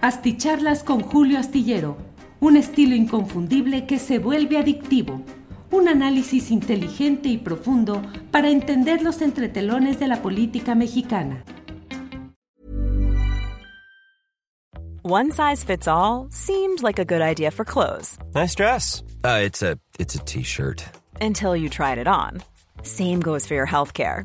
Asticharlas con Julio Astillero, un estilo inconfundible que se vuelve adictivo. Un análisis inteligente y profundo para entender los entretelones de la política mexicana. One size fits all seemed like a good idea for clothes. Nice dress. Uh, it's a it's a t-shirt. Until you tried it on. Same goes for your healthcare.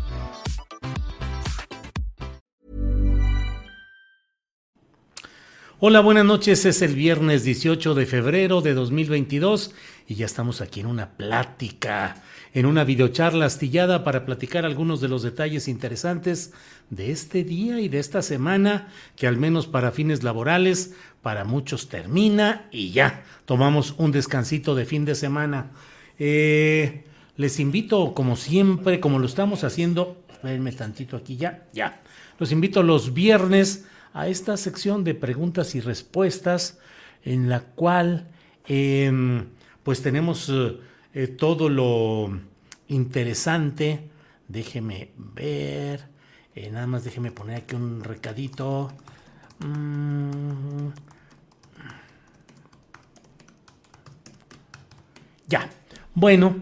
Hola, buenas noches. Es el viernes 18 de febrero de 2022 y ya estamos aquí en una plática, en una videocharla astillada para platicar algunos de los detalles interesantes de este día y de esta semana, que al menos para fines laborales, para muchos termina y ya, tomamos un descansito de fin de semana. Eh, les invito, como siempre, como lo estamos haciendo, espérenme tantito aquí ya, ya. Los invito los viernes a esta sección de preguntas y respuestas en la cual em, pues tenemos eh, eh, todo lo interesante. Déjeme ver, eh, nada más déjeme poner aquí un recadito. Mm. Ya, bueno,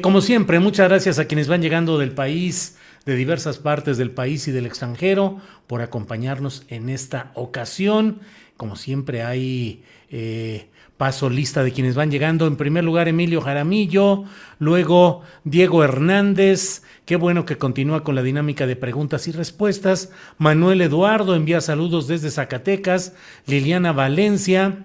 como siempre, muchas gracias a quienes van llegando del país de diversas partes del país y del extranjero por acompañarnos en esta ocasión. Como siempre hay eh, paso lista de quienes van llegando. En primer lugar, Emilio Jaramillo, luego Diego Hernández. Qué bueno que continúa con la dinámica de preguntas y respuestas. Manuel Eduardo envía saludos desde Zacatecas. Liliana Valencia.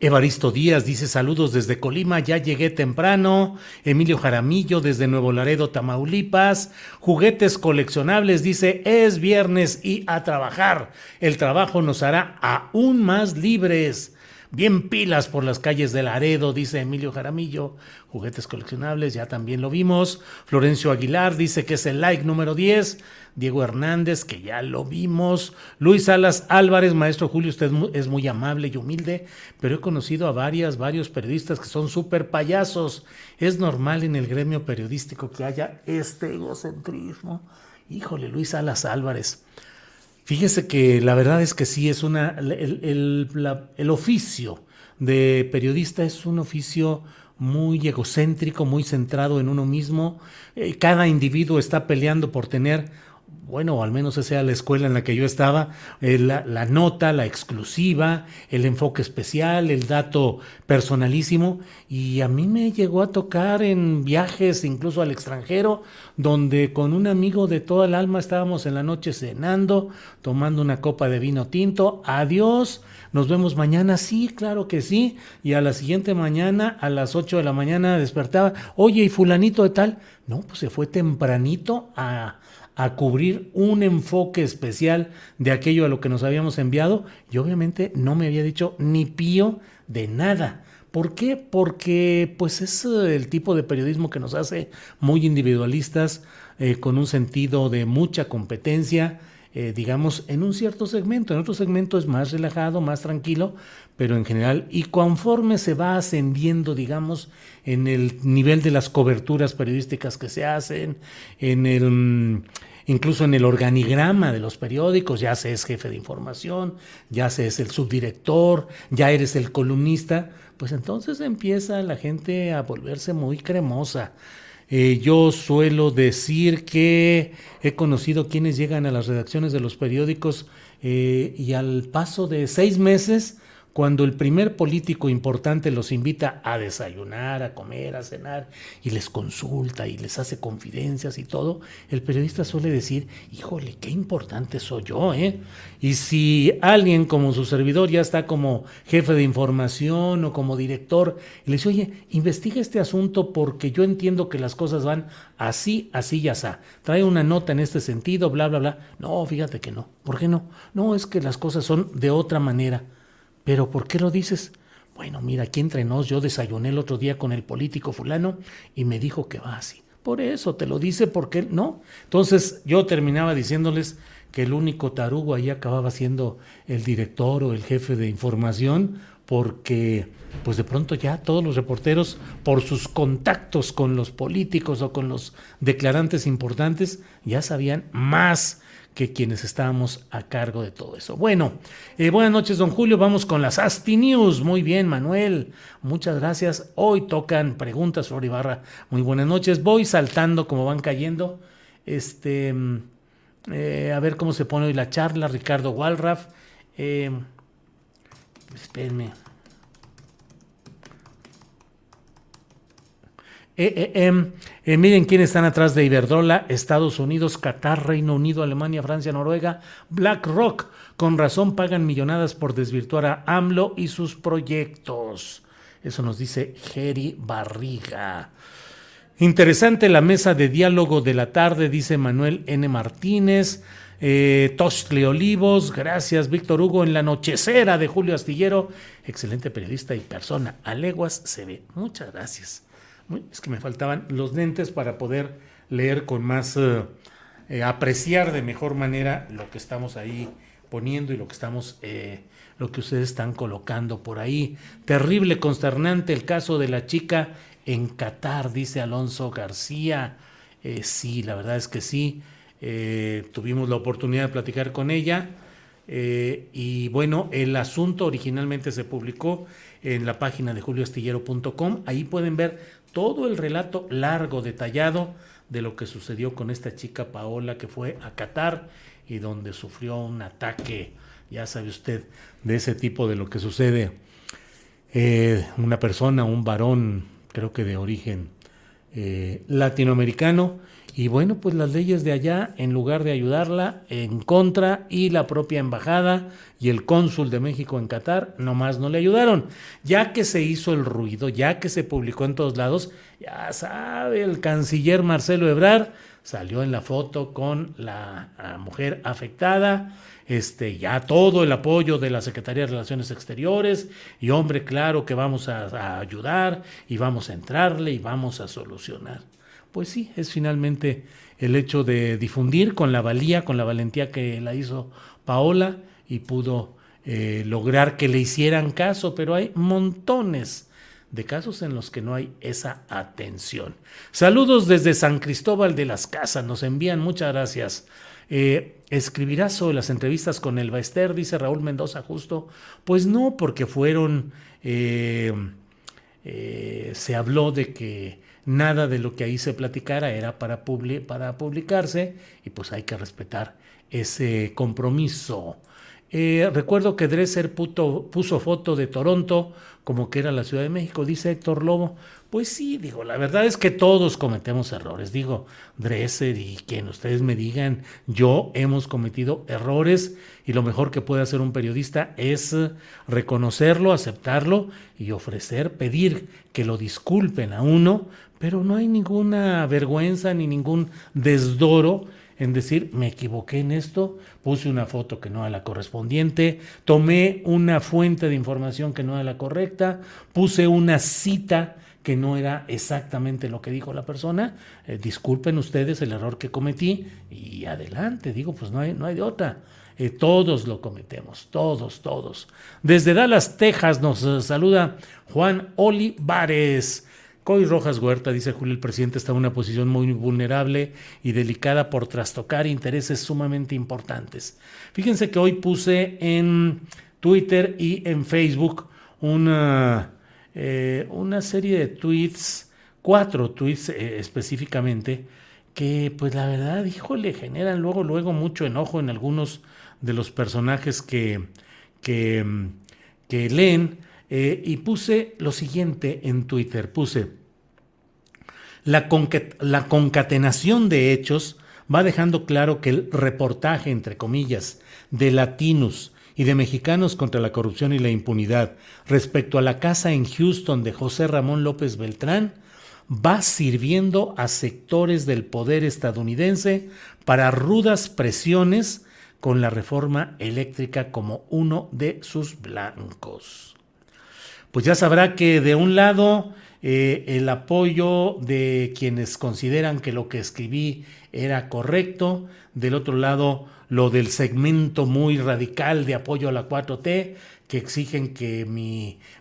Evaristo Díaz dice saludos desde Colima, ya llegué temprano. Emilio Jaramillo desde Nuevo Laredo, Tamaulipas. Juguetes coleccionables dice es viernes y a trabajar. El trabajo nos hará aún más libres. Bien pilas por las calles de Laredo, dice Emilio Jaramillo. Juguetes coleccionables, ya también lo vimos. Florencio Aguilar dice que es el like número 10. Diego Hernández, que ya lo vimos. Luis Salas Álvarez, maestro Julio, usted es muy amable y humilde, pero he conocido a varias, varios periodistas que son súper payasos. Es normal en el gremio periodístico que haya este egocentrismo. Híjole, Luis Salas Álvarez. Fíjese que la verdad es que sí, es una. El, oficio de periodista es un oficio muy egocéntrico, muy centrado en uno mismo. Eh, cada individuo está peleando por tener bueno, al menos esa era la escuela en la que yo estaba, eh, la, nota, la exclusiva, el enfoque especial, el dato personalísimo. Y a mí me llegó a tocar en viajes, incluso al extranjero, donde con un amigo de toda el alma estábamos en la noche cenando, tomando una copa de vino tinto. Adiós, nos vemos mañana. Sí, claro que sí. Y a la siguiente mañana, a las 8 de la mañana, despertaba. Oye, ¿y fulanito de tal? No, pues se fue tempranito a a cubrir un enfoque especial de aquello a lo que nos habíamos enviado y obviamente no me había dicho ni pío de nada. ¿Por qué? Porque pues es eh, el tipo de periodismo que nos hace muy individualistas, eh, con un sentido de mucha competencia, eh, digamos, en un cierto segmento. En otro segmento es más relajado, más tranquilo, pero en general, y conforme se va ascendiendo, digamos, en el nivel de las coberturas periodísticas que se hacen, en el mm, incluso en el organigrama de los periódicos, ya se es jefe de información, ya se es el subdirector, ya eres el columnista, pues entonces empieza la gente a volverse muy cremosa. Eh, yo suelo decir que he conocido quienes llegan a las redacciones de los periódicos eh, y al paso de seis meses, cuando el primer político importante los invita a desayunar, a comer, a cenar y les consulta y les hace confidencias y todo, el periodista suele decir, híjole, qué importante soy yo, ¿eh? Y si alguien como su servidor ya está como jefe de información o como director, y le dice, oye, investiga este asunto porque yo entiendo que las cosas van así, así y así. Trae una nota en este sentido, bla, bla, bla. No, fíjate que no. ¿Por qué no? No, es que las cosas son de otra manera. ¿Pero por qué lo dices? Bueno, mira, aquí entre nos, yo desayuné el otro día con el político fulano y me dijo que va así. Por eso te lo dice, porque no. Entonces yo terminaba diciéndoles que el único tarugo ahí acababa siendo el director o el jefe de información, porque pues de pronto ya todos los reporteros, por sus contactos con los políticos o con los declarantes importantes, ya sabían más que quienes estábamos a cargo de todo eso. Bueno, eh, buenas noches, don Julio. Vamos con las Asti News. Muy bien, Manuel. Muchas gracias. Hoy tocan preguntas, Flor Ibarra. Muy buenas noches. Voy saltando como van cayendo. Este, mm, eh, a ver cómo se pone hoy la charla. Ricardo Walraff. Eh, espérenme. Eh, eh, em, eh, miren quiénes están atrás de Iberdrola, Estados Unidos, Qatar, Reino Unido, Alemania, Francia, Noruega, BlackRock. Con razón pagan millonadas por desvirtuar a AMLO y sus proyectos. Eso nos dice Jerry Barriga. Interesante la mesa de diálogo de la tarde, dice Manuel N. Martínez. Eh, Olivos, gracias Víctor Hugo en la nochecera de Julio Astillero, excelente periodista y persona. A leguas se ve. Muchas gracias es que me faltaban los lentes para poder leer con más, eh, eh, apreciar de mejor manera lo que estamos ahí poniendo y lo que estamos, eh, lo que ustedes están colocando por ahí. Terrible, consternante el caso de la chica en Qatar, dice Alonso García. sí, la verdad es que sí. tuvimos la oportunidad de platicar con ella. y bueno, el asunto originalmente se publicó en la página de julioastillero.com. Ahí pueden ver todo el relato largo, detallado de lo que sucedió con esta chica Paola que fue a Qatar y donde sufrió un ataque, ya sabe usted, de ese tipo de lo que sucede. Eh, una persona, un varón, creo que de origen eh, latinoamericano, y bueno, pues las leyes de allá, en lugar de ayudarla, en contra, y la propia embajada y el cónsul de México en Qatar, nomás no le ayudaron. Ya que se hizo el ruido, ya que se publicó en todos lados, ya sabe, el canciller Marcelo Ebrard salió en la foto con la, mujer afectada, este, ya todo el apoyo de la Secretaría de Relaciones Exteriores, y hombre, claro que vamos a ayudar, y vamos a entrarle, y vamos a solucionar pues sí, es finalmente el hecho de difundir con la valía, con la valentía que la hizo Paola y pudo eh, lograr que le hicieran caso, pero hay montones de casos en los que no hay esa atención. Saludos desde San Cristóbal de las Casas, nos envían muchas gracias. Eh, ¿Escribirás sobre las entrevistas con el Baester? Dice Raúl Mendoza justo. Pues no, porque fueron, eh, se habló de que nada de lo que ahí se platicara era para, para publicarse y pues hay que respetar ese compromiso. Eh, recuerdo que Dresser puso foto de Toronto como que era la Ciudad de México, dice Héctor Lobo. Pues sí, digo, la verdad es que todos cometemos errores. Digo, Dresser y quien ustedes me digan, yo hemos cometido errores y lo mejor que puede hacer un periodista es reconocerlo, aceptarlo y ofrecer, pedir que lo disculpen a uno, pero no hay ninguna vergüenza ni ningún desdoro en decir, me equivoqué en esto, puse una foto que no era la correspondiente, tomé una fuente de información que no era la correcta, puse una cita que no era exactamente lo que dijo la persona, eh, disculpen ustedes el error que cometí y adelante, digo, pues no hay, no hay de otra. Eh, todos lo cometemos, todos, todos. Desde Dallas, Texas, nos eh, saluda Juan Olivares. Coy Rojas Huerta, dice Julio, el presidente está en una posición muy vulnerable y delicada por trastocar intereses sumamente importantes. Fíjense que hoy puse en Twitter y en Facebook una, eh, una serie de tweets, cuatro tweets eh, específicamente, que pues la verdad, híjole, generan luego, luego mucho enojo en algunos de los personajes que, que, que leen eh, y puse lo siguiente en Twitter, puse, la, la concatenación de hechos va dejando claro que el reportaje, entre comillas, de latinos y de mexicanos contra la corrupción y la impunidad respecto a la casa en Houston de José Ramón López Beltrán va sirviendo a sectores del poder estadounidense para rudas presiones con la reforma eléctrica como uno de sus blancos. Pues ya sabrá que de un lado eh, el apoyo de quienes consideran que lo que escribí era correcto, del otro lado lo del segmento muy radical de apoyo a la 4T, que exigen que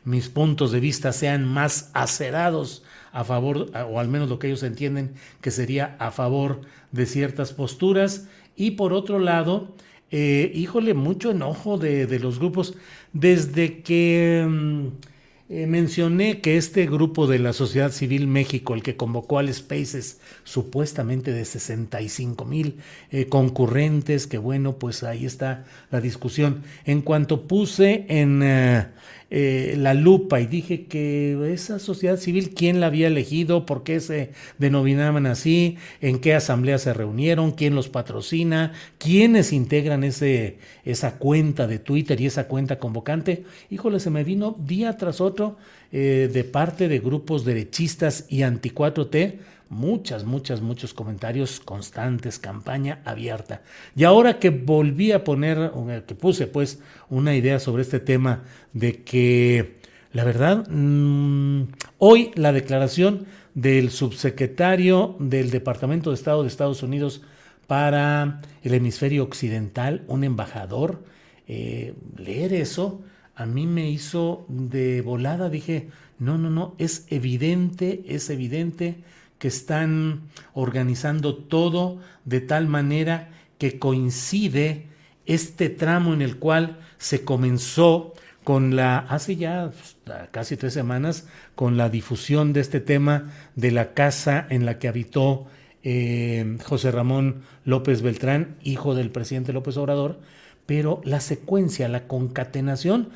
mis puntos de vista sean más acerados a favor, o al menos lo que ellos entienden que sería a favor de ciertas posturas. Y por otro lado, eh, híjole, mucho enojo de, de, los grupos desde que... Mm, eh, mencioné que este grupo de la sociedad civil México, el que convocó al Spaces supuestamente de 65 mil eh, concurrentes, que bueno, pues ahí está la discusión. En cuanto puse en eh, eh, la lupa. Y dije que esa sociedad civil, quién la había elegido, por qué se denominaban así, en qué asamblea se reunieron, quién los patrocina, quiénes integran ese, esa cuenta de Twitter y esa cuenta convocante. Híjole, se me vino día tras otro eh, de parte de grupos derechistas y anti 4T muchas, muchas, muchos comentarios constantes, campaña abierta. Y ahora que volví a poner, que puse pues una idea sobre este tema de que, la verdad, mm, hoy la declaración del subsecretario del Departamento de Estado de Estados Unidos para el hemisferio occidental, un embajador, eh, leer eso a mí me hizo de volada, dije, no, no, no, es evidente, es evidente que están organizando todo de tal manera que coincide este tramo en el cual se comenzó con la, hace ya pues, casi tres semanas, con la difusión de este tema de la casa en la que habitó eh, José Ramón López Beltrán, hijo del presidente López Obrador, pero la secuencia, la concatenación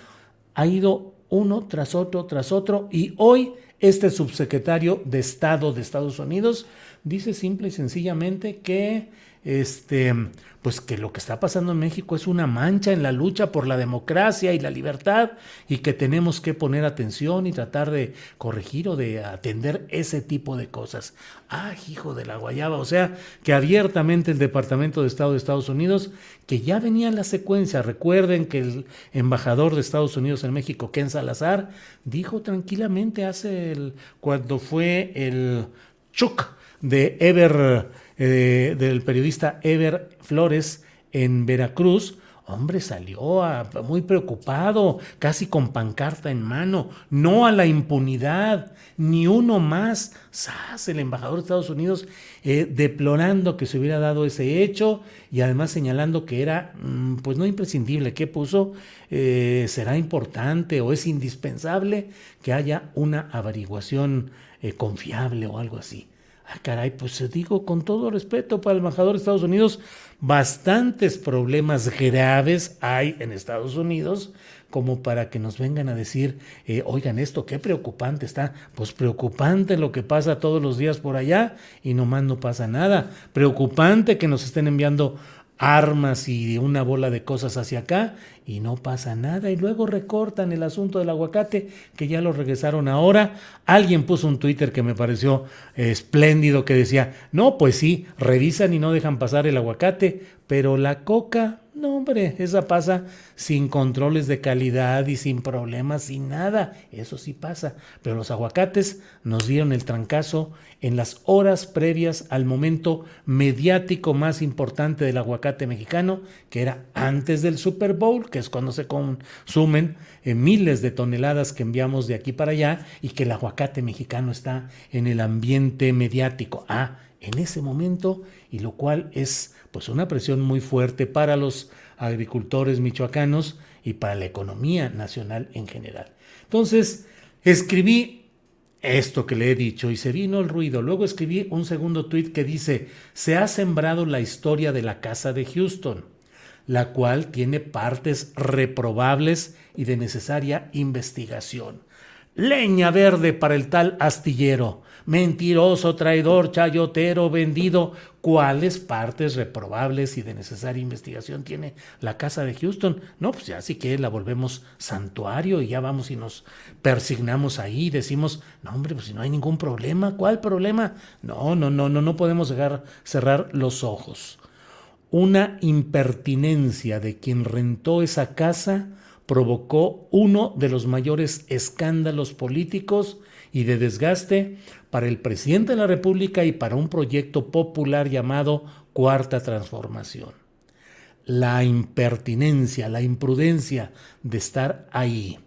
ha ido uno tras otro, tras otro, y hoy este subsecretario de Estado de Estados Unidos dice simple y sencillamente que este, pues que lo que está pasando en México es una mancha en la lucha por la democracia y la libertad y que tenemos que poner atención y tratar de corregir o de atender ese tipo de cosas. Ah, hijo de la guayaba, o sea, que abiertamente el Departamento de Estado de Estados Unidos, que ya venía en la secuencia, recuerden que el embajador de Estados Unidos en México, Ken Salazar, dijo tranquilamente hace el, cuando fue el Chuck de Ever eh, del periodista Ever Flores en Veracruz, hombre, salió muy preocupado, casi con pancarta en mano, no a la impunidad, ni uno más. ¡Sas! El embajador de Estados Unidos eh, deplorando que se hubiera dado ese hecho y además señalando que era, mm, pues no imprescindible, que puso, eh, será importante o es indispensable que haya una averiguación confiable o algo así. Ah, caray, pues digo con todo respeto para el embajador de Estados Unidos, bastantes problemas graves hay en Estados Unidos como para que nos vengan a decir, eh, oigan esto, qué preocupante está. Pues preocupante lo que pasa todos los días por allá y nomás no pasa nada. Preocupante que nos estén enviando armas y una bola de cosas hacia acá y no pasa nada. Y luego recortan el asunto del aguacate, que ya lo regresaron ahora. Alguien puso un Twitter que me pareció espléndido que decía, no, pues sí, revisan y no dejan pasar el aguacate, pero la coca no, hombre, esa pasa sin controles de calidad y sin problemas, sin nada. Eso sí pasa. Pero los aguacates nos dieron el trancazo en las horas previas al momento mediático más importante del aguacate mexicano, que era antes del Super Bowl, que es cuando se consumen eh, miles de toneladas que enviamos de aquí para allá y que el aguacate mexicano está en el ambiente mediático. Ah, en ese momento, y lo cual es pues una presión muy fuerte para los agricultores michoacanos y para la economía nacional en general. Entonces, escribí esto que le he dicho y se vino el ruido. Luego escribí un segundo tuit que dice, se ha sembrado la historia de la casa de Houston. la cual tiene partes reprobables y de necesaria investigación. Leña verde para el tal astillero mentiroso, traidor, chayotero, vendido. ¿Cuáles partes reprobables y de necesaria investigación tiene la casa de Houston? No, pues ya sí que la volvemos santuario y ya vamos y nos persignamos ahí y decimos, no hombre, pues si no hay ningún problema, ¿cuál problema? No, no, no, no, no podemos dejar cerrar los ojos. Una impertinencia de quien rentó esa casa provocó uno de los mayores escándalos políticos y de desgaste para el presidente de la República y para un proyecto popular llamado Cuarta Transformación. La impertinencia, la imprudencia de estar ahí,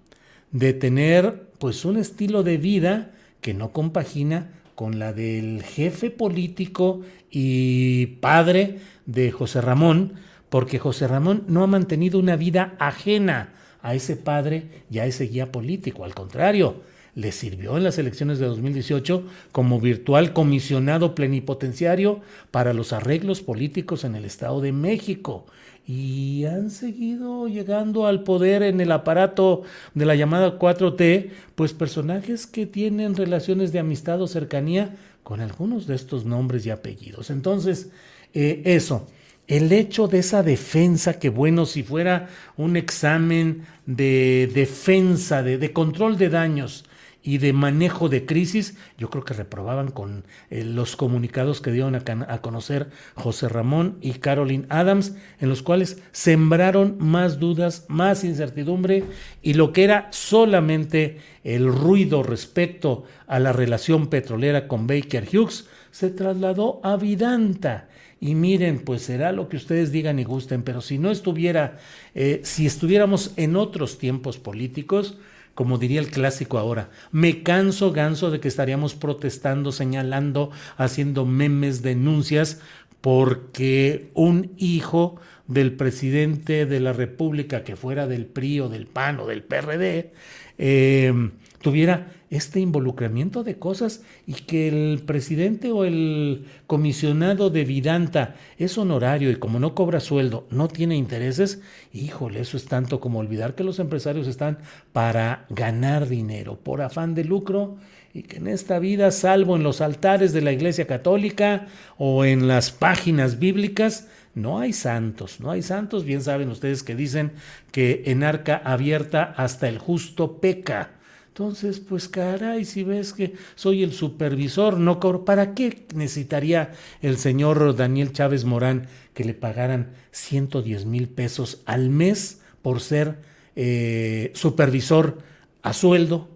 de tener pues un estilo de vida que no compagina con la del jefe político y padre de José Ramón, porque José Ramón no ha mantenido una vida ajena a ese padre y a ese guía político, al contrario, le sirvió en las elecciones de 2018 como virtual comisionado plenipotenciario para los arreglos políticos en el Estado de México. Y han seguido llegando al poder en el aparato de la llamada 4T, pues personajes que tienen relaciones de amistad o cercanía con algunos de estos nombres y apellidos. Entonces, eh, eso el hecho de esa defensa, que bueno, si fuera un examen de defensa, de, de, control de daños y de manejo de crisis, yo creo que reprobaban con eh, los comunicados que dieron a, conocer José Ramón y Caroline Adams, en los cuales sembraron más dudas, más incertidumbre y lo que era solamente el ruido respecto a la relación petrolera con Baker Hughes se trasladó a Vidanta. Y miren, pues será lo que ustedes digan y gusten, pero si no estuviera, eh, si estuviéramos en otros tiempos políticos, como diría el clásico ahora, me canso ganso de que estaríamos protestando, señalando, haciendo memes, denuncias, porque un hijo del presidente de la República, que fuera del PRI o del PAN o del PRD, eh, tuviera este involucramiento de cosas y que el presidente o el comisionado de Vidanta es honorario y como no cobra sueldo, no tiene intereses, híjole, eso es tanto como olvidar que los empresarios están para ganar dinero, por afán de lucro y que en esta vida, salvo en los altares de la Iglesia Católica o en las páginas bíblicas, no hay santos, no hay santos, bien saben ustedes que dicen que en arca abierta hasta el justo peca. Entonces, pues caray, si ves que soy el supervisor, no ¿para qué necesitaría el señor Daniel Chávez Morán que le pagaran 110 mil pesos al mes por ser eh, supervisor a sueldo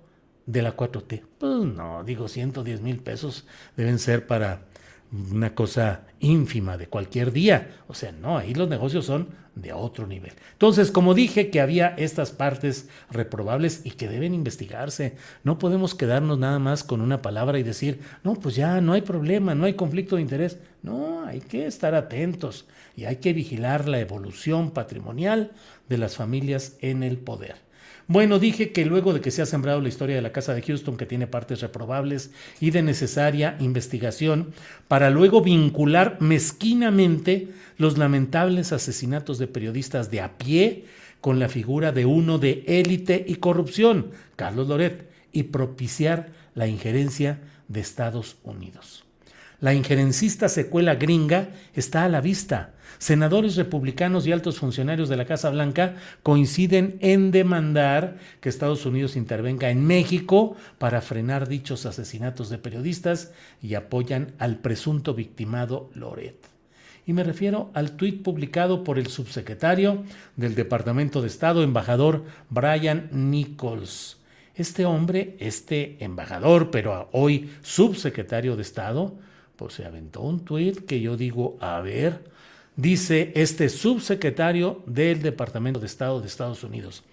de la 4T? Pues no, digo 110 mil pesos deben ser para una cosa ínfima de cualquier día. O sea, no, ahí los negocios son de otro nivel. Entonces, como dije que había estas partes reprobables y que deben investigarse, no podemos quedarnos nada más con una palabra y decir, no, pues ya no hay problema, no hay conflicto de interés. No, hay que estar atentos y hay que vigilar la evolución patrimonial de las familias en el poder. Bueno, dije que luego de que se ha sembrado la historia de la Casa de Houston, que tiene partes reprobables y de necesaria investigación, para luego vincular mezquinamente los lamentables asesinatos de periodistas de a pie con la figura de uno de élite y corrupción, Carlos Loret, y propiciar la injerencia de Estados Unidos. La injerencista secuela gringa está a la vista. Senadores republicanos y altos funcionarios de la Casa Blanca coinciden en demandar que Estados Unidos intervenga en México para frenar dichos asesinatos de periodistas y apoyan al presunto victimado Loret. Y me refiero al tuit publicado por el subsecretario del Departamento de Estado, embajador Brian Nichols. Este hombre, este embajador, pero hoy subsecretario de Estado, pues se aventó un tuit que yo digo, a ver, dice este subsecretario del Departamento de Estado de Estados Unidos.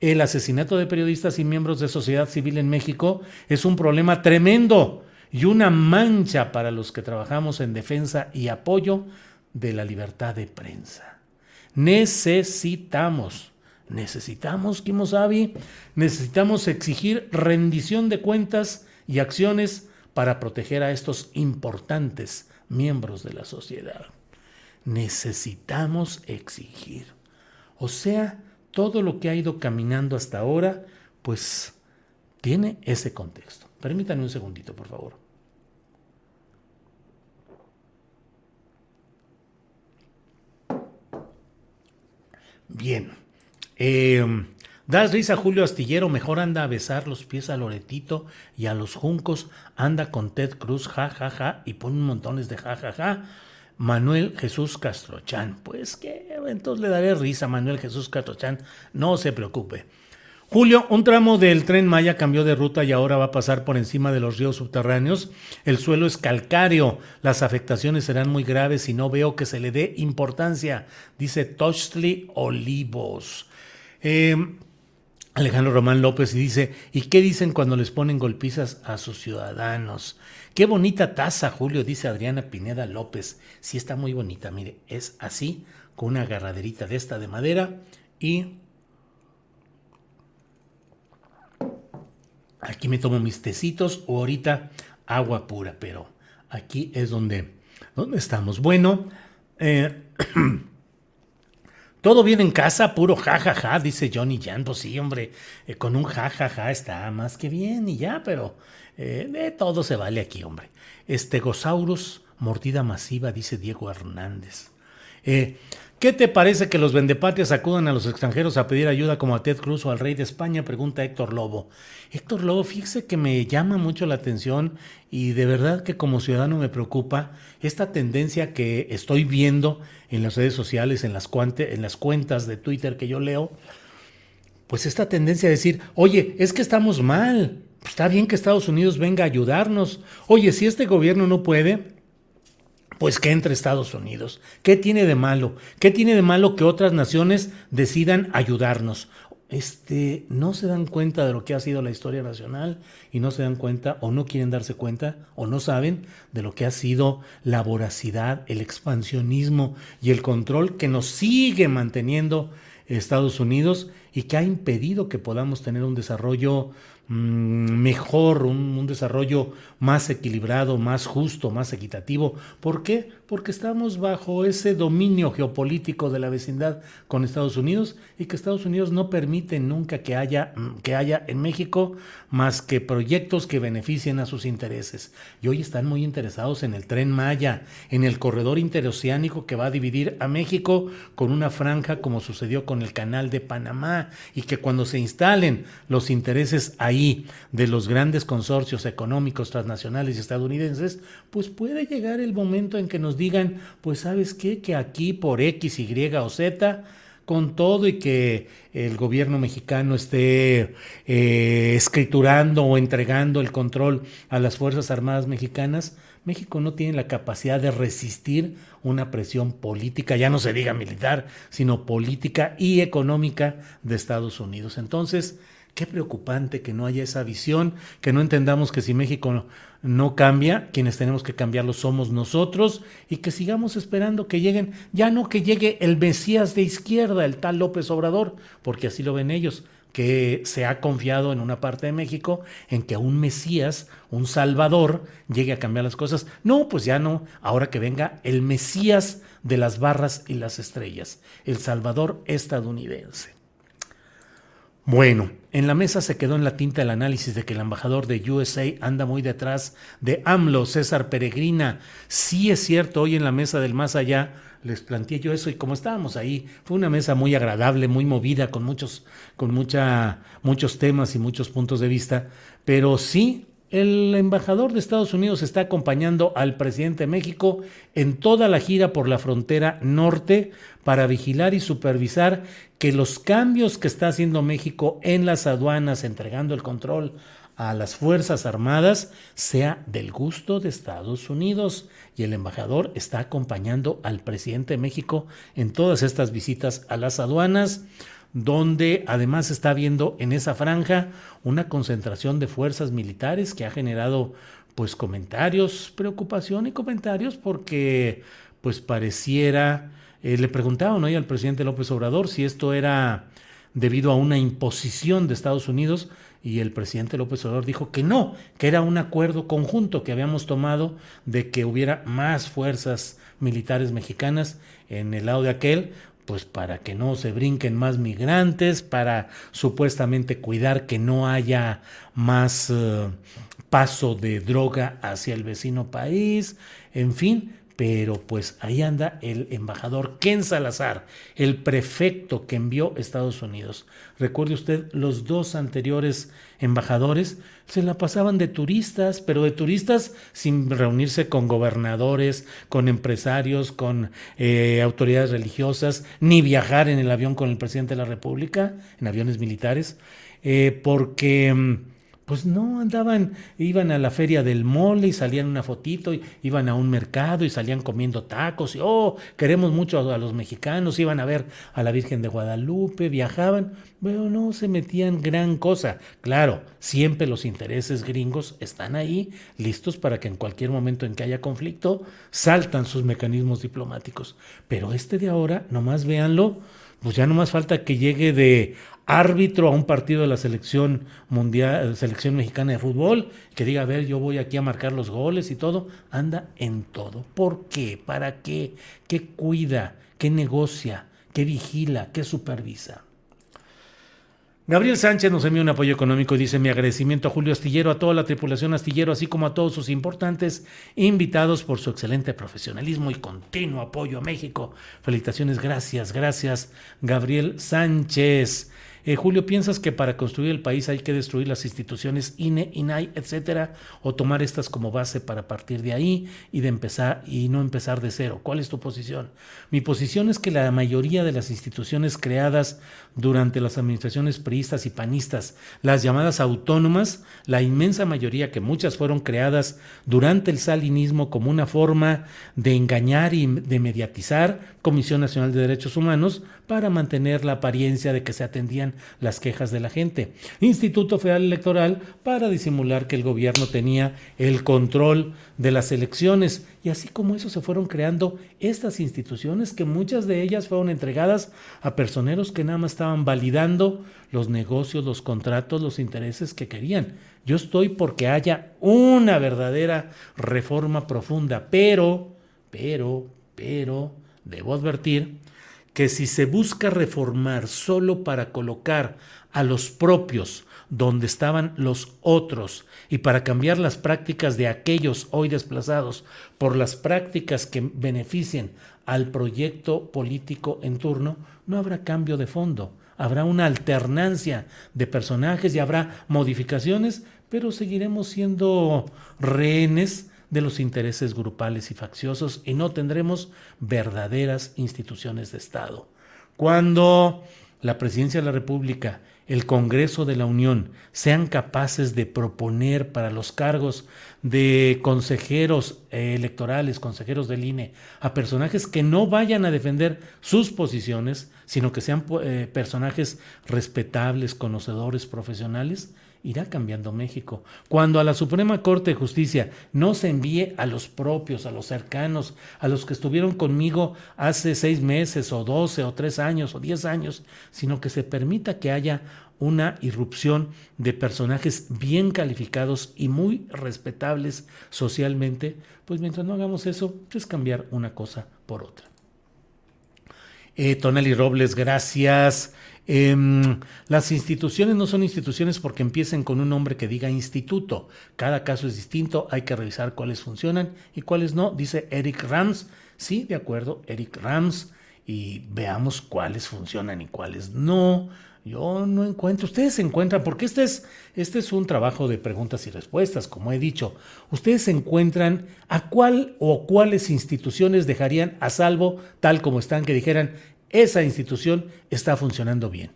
El asesinato de periodistas y miembros de sociedad civil en México es un problema tremendo y una mancha para los que trabajamos en defensa y apoyo de la libertad de prensa. Necesitamos, necesitamos, Kimosabi, necesitamos exigir rendición de cuentas y acciones para proteger a estos importantes miembros de la sociedad. Necesitamos exigir. O sea, todo lo que ha ido caminando hasta ahora, pues tiene ese contexto. Permítanme un segundito, por favor. Bien. Eh, das risa Julio Astillero, mejor anda a besar los pies a Loretito y a los juncos, anda con Ted Cruz, ja, ja, ja, y pone montones de ja, ja, ja. Manuel Jesús Castrochán, pues que entonces le daré risa a Manuel Jesús Castrochán, no se preocupe. Julio, un tramo del tren Maya cambió de ruta y ahora va a pasar por encima de los ríos subterráneos. El suelo es calcáreo, las afectaciones serán muy graves y no veo que se le dé importancia, dice Tochtli Olivos. Eh, Alejandro Román López y dice, ¿y qué dicen cuando les ponen golpizas a sus ciudadanos? Qué bonita taza, Julio, dice Adriana Pineda López. Sí está muy bonita, mire, es así, con una agarraderita de esta de madera y Aquí me tomo mis tecitos o ahorita agua pura, pero aquí es donde, donde estamos. Bueno, eh, todo bien en casa, puro jajaja, dice Johnny Jan. Pues sí, hombre, eh, con un jajaja está más que bien y ya, pero eh, de todo se vale aquí, hombre. Estegosaurus, mordida masiva, dice Diego Hernández. Eh, ¿Qué te parece que los vendepatrias acudan a los extranjeros a pedir ayuda como a Ted Cruz o al rey de España? Pregunta Héctor Lobo. Héctor Lobo, fíjese que me llama mucho la atención y de verdad que como ciudadano me preocupa esta tendencia que estoy viendo en las redes sociales, en las, en las cuentas de Twitter que yo leo, pues esta tendencia a decir, oye, es que estamos mal, está bien que Estados Unidos venga a ayudarnos, oye, si este gobierno no puede, pues que entre Estados Unidos. ¿Qué tiene de malo? ¿Qué tiene de malo que otras naciones decidan ayudarnos? Este, no se dan cuenta de lo que ha sido la historia nacional y no se dan cuenta o no quieren darse cuenta o no saben de lo que ha sido la voracidad, el expansionismo y el control que nos sigue manteniendo Estados Unidos y que ha impedido que podamos tener un desarrollo mejor, un, desarrollo más equilibrado, más justo, más equitativo. ¿Por qué? Porque estamos bajo ese dominio geopolítico de la vecindad con Estados Unidos y que Estados Unidos no permite nunca que haya, mm, que haya en México más que proyectos que beneficien a sus intereses. Y hoy están muy interesados en el tren Maya, en el corredor interoceánico que va a dividir a México con una franja como sucedió con el canal de Panamá y que cuando se instalen los intereses ahí de los grandes consorcios económicos transnacionales y estadounidenses, pues puede llegar el momento en que nos digan, pues sabes qué, que aquí por X, Y o Z, con todo y que el gobierno mexicano esté eh, escriturando o entregando el control a las Fuerzas Armadas mexicanas, México no tiene la capacidad de resistir una presión política, ya no se diga militar, sino política y económica de Estados Unidos. Entonces, Qué preocupante que no haya esa visión, que no entendamos que si México no, cambia, quienes tenemos que cambiarlo somos nosotros y que sigamos esperando que lleguen, ya no que llegue el Mesías de izquierda, el tal López Obrador, porque así lo ven ellos, que se ha confiado en una parte de México en que un Mesías, un Salvador, llegue a cambiar las cosas. No, pues ya no, ahora que venga el Mesías de las barras y las estrellas, el Salvador estadounidense. Bueno, en la mesa se quedó en la tinta el análisis de que el embajador de USA anda muy detrás de AMLO, César Peregrina. Sí es cierto, hoy en la mesa del más allá les planteé yo eso y como estábamos ahí, fue una mesa muy agradable, muy movida, con muchos, con mucha, muchos temas y muchos puntos de vista, pero sí el embajador de Estados Unidos está acompañando al presidente de México en toda la gira por la frontera norte para vigilar y supervisar que los cambios que está haciendo México en las aduanas, entregando el control a las Fuerzas Armadas, sea del gusto de Estados Unidos. Y el embajador está acompañando al presidente de México en todas estas visitas a las aduanas donde además está habiendo en esa franja una concentración de fuerzas militares que ha generado pues comentarios, preocupación y comentarios porque pues pareciera, eh, le preguntaban hoy al presidente López Obrador si esto era debido a una imposición de Estados Unidos y el presidente López Obrador dijo que no, que era un acuerdo conjunto que habíamos tomado de que hubiera más fuerzas militares mexicanas en el lado de aquel, pues para que no se brinquen más migrantes, para supuestamente cuidar que no haya más uh, paso de droga hacia el vecino país, en fin, pero pues ahí anda el embajador Ken Salazar, el prefecto que envió Estados Unidos. Recuerde usted, los dos anteriores embajadores se la pasaban de turistas, pero de turistas sin reunirse con gobernadores, con empresarios, con eh, autoridades religiosas, ni viajar en el avión con el presidente de la República, en aviones militares, eh, porque mm, pues no, andaban, iban a la feria del mole y salían una fotito, y iban a un mercado y salían comiendo tacos, y oh, queremos mucho a, los mexicanos, iban a ver a la Virgen de Guadalupe, viajaban, pero no se metían gran cosa. Claro, siempre los intereses gringos están ahí, listos para que en cualquier momento en que haya conflicto, saltan sus mecanismos diplomáticos. Pero este de ahora, nomás véanlo, pues ya no más falta que llegue de árbitro a un partido de la selección mundial, selección mexicana de fútbol, que diga, a ver, yo voy aquí a marcar los goles y todo, anda en todo. ¿Por qué? ¿Para qué? ¿Qué cuida? ¿Qué negocia? ¿Qué vigila? ¿Qué supervisa? Gabriel Sánchez nos envía un apoyo económico y dice mi agradecimiento a Julio Astillero, a toda la tripulación Astillero, así como a todos sus importantes invitados por su excelente profesionalismo y continuo apoyo a México. Felicitaciones, gracias, gracias, Gabriel Sánchez. Eh, Julio, ¿piensas que para construir el país hay que destruir las instituciones INE, INAI, etcétera, o tomar estas como base para partir de ahí y de empezar y no empezar de cero? ¿Cuál es tu posición? Mi posición es que la mayoría de las instituciones creadas durante las administraciones priistas y panistas, las llamadas autónomas, la inmensa mayoría que muchas fueron creadas durante el salinismo como una forma de engañar y de mediatizar Comisión Nacional de Derechos Humanos para mantener la apariencia de que se atendían las quejas de la gente. Instituto Federal Electoral para disimular que el gobierno tenía el control de las elecciones. Y así como eso se fueron creando estas instituciones que muchas de ellas fueron entregadas a personeros que nada más estaban validando los negocios, los contratos, los intereses que querían. Yo estoy porque haya una verdadera reforma profunda, pero, pero, pero, debo advertir que si se busca reformar solo para colocar a los propios donde estaban los otros y para cambiar las prácticas de aquellos hoy desplazados por las prácticas que beneficien al proyecto político en turno, no habrá cambio de fondo. Habrá una alternancia de personajes y habrá modificaciones, pero seguiremos siendo rehenes de los intereses grupales y facciosos y no tendremos verdaderas instituciones de Estado. Cuando la Presidencia de la República, el Congreso de la Unión sean capaces de proponer para los cargos de consejeros electorales, consejeros del INE, a personajes que no vayan a defender sus posiciones, sino que sean eh, personajes respetables, conocedores, profesionales, irá cambiando México. Cuando a la Suprema Corte de Justicia no se envíe a los propios, a los cercanos, a los que estuvieron conmigo hace seis meses o doce o tres años o diez años, sino que se permita que haya una irrupción de personajes bien calificados y muy respetables socialmente, pues mientras no hagamos eso, es cambiar una cosa por otra. Eh, Robles, gracias. Em, las instituciones no son instituciones porque empiecen con un nombre que diga instituto. Cada caso es distinto, hay que revisar cuáles funcionan y cuáles no. Dice Eric Rams. Sí, de acuerdo, Eric Rams. Y veamos cuáles funcionan y cuáles no. Yo no encuentro, ustedes encuentran, porque este es, este es un trabajo de preguntas y respuestas, como he dicho. Ustedes encuentran a cuál o cuáles instituciones dejarían a salvo, tal como están, que dijeran, esa institución está funcionando bien.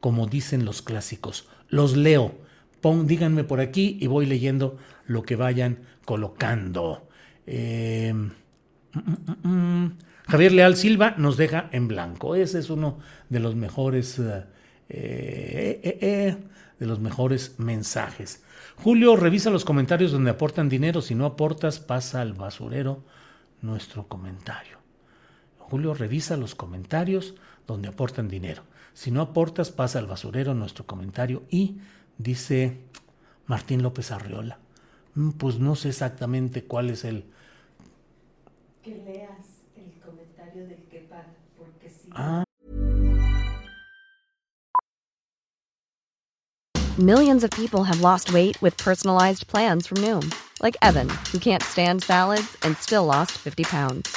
Como dicen los clásicos, los leo. Pon, díganme por aquí y voy leyendo lo que vayan colocando. Em, mm, mm, mm, Javier Leal Silva nos deja en blanco. Ese es uno de los mejores, eh, eh, eh, de los mejores mensajes. Julio, revisa los comentarios donde aportan dinero. Si no aportas, pasa al basurero nuestro comentario. Julio, revisa los comentarios donde aportan dinero. Si no aportas, pasa al basurero nuestro comentario y dice Martín López Arriola. Mm, pues no sé exactamente cuál es el... Que leas el comentario del que paga, porque si... Ah. Millions of people have lost weight with personalized plans from Noom, like Evan, who can't stand salads and still lost 50 pounds.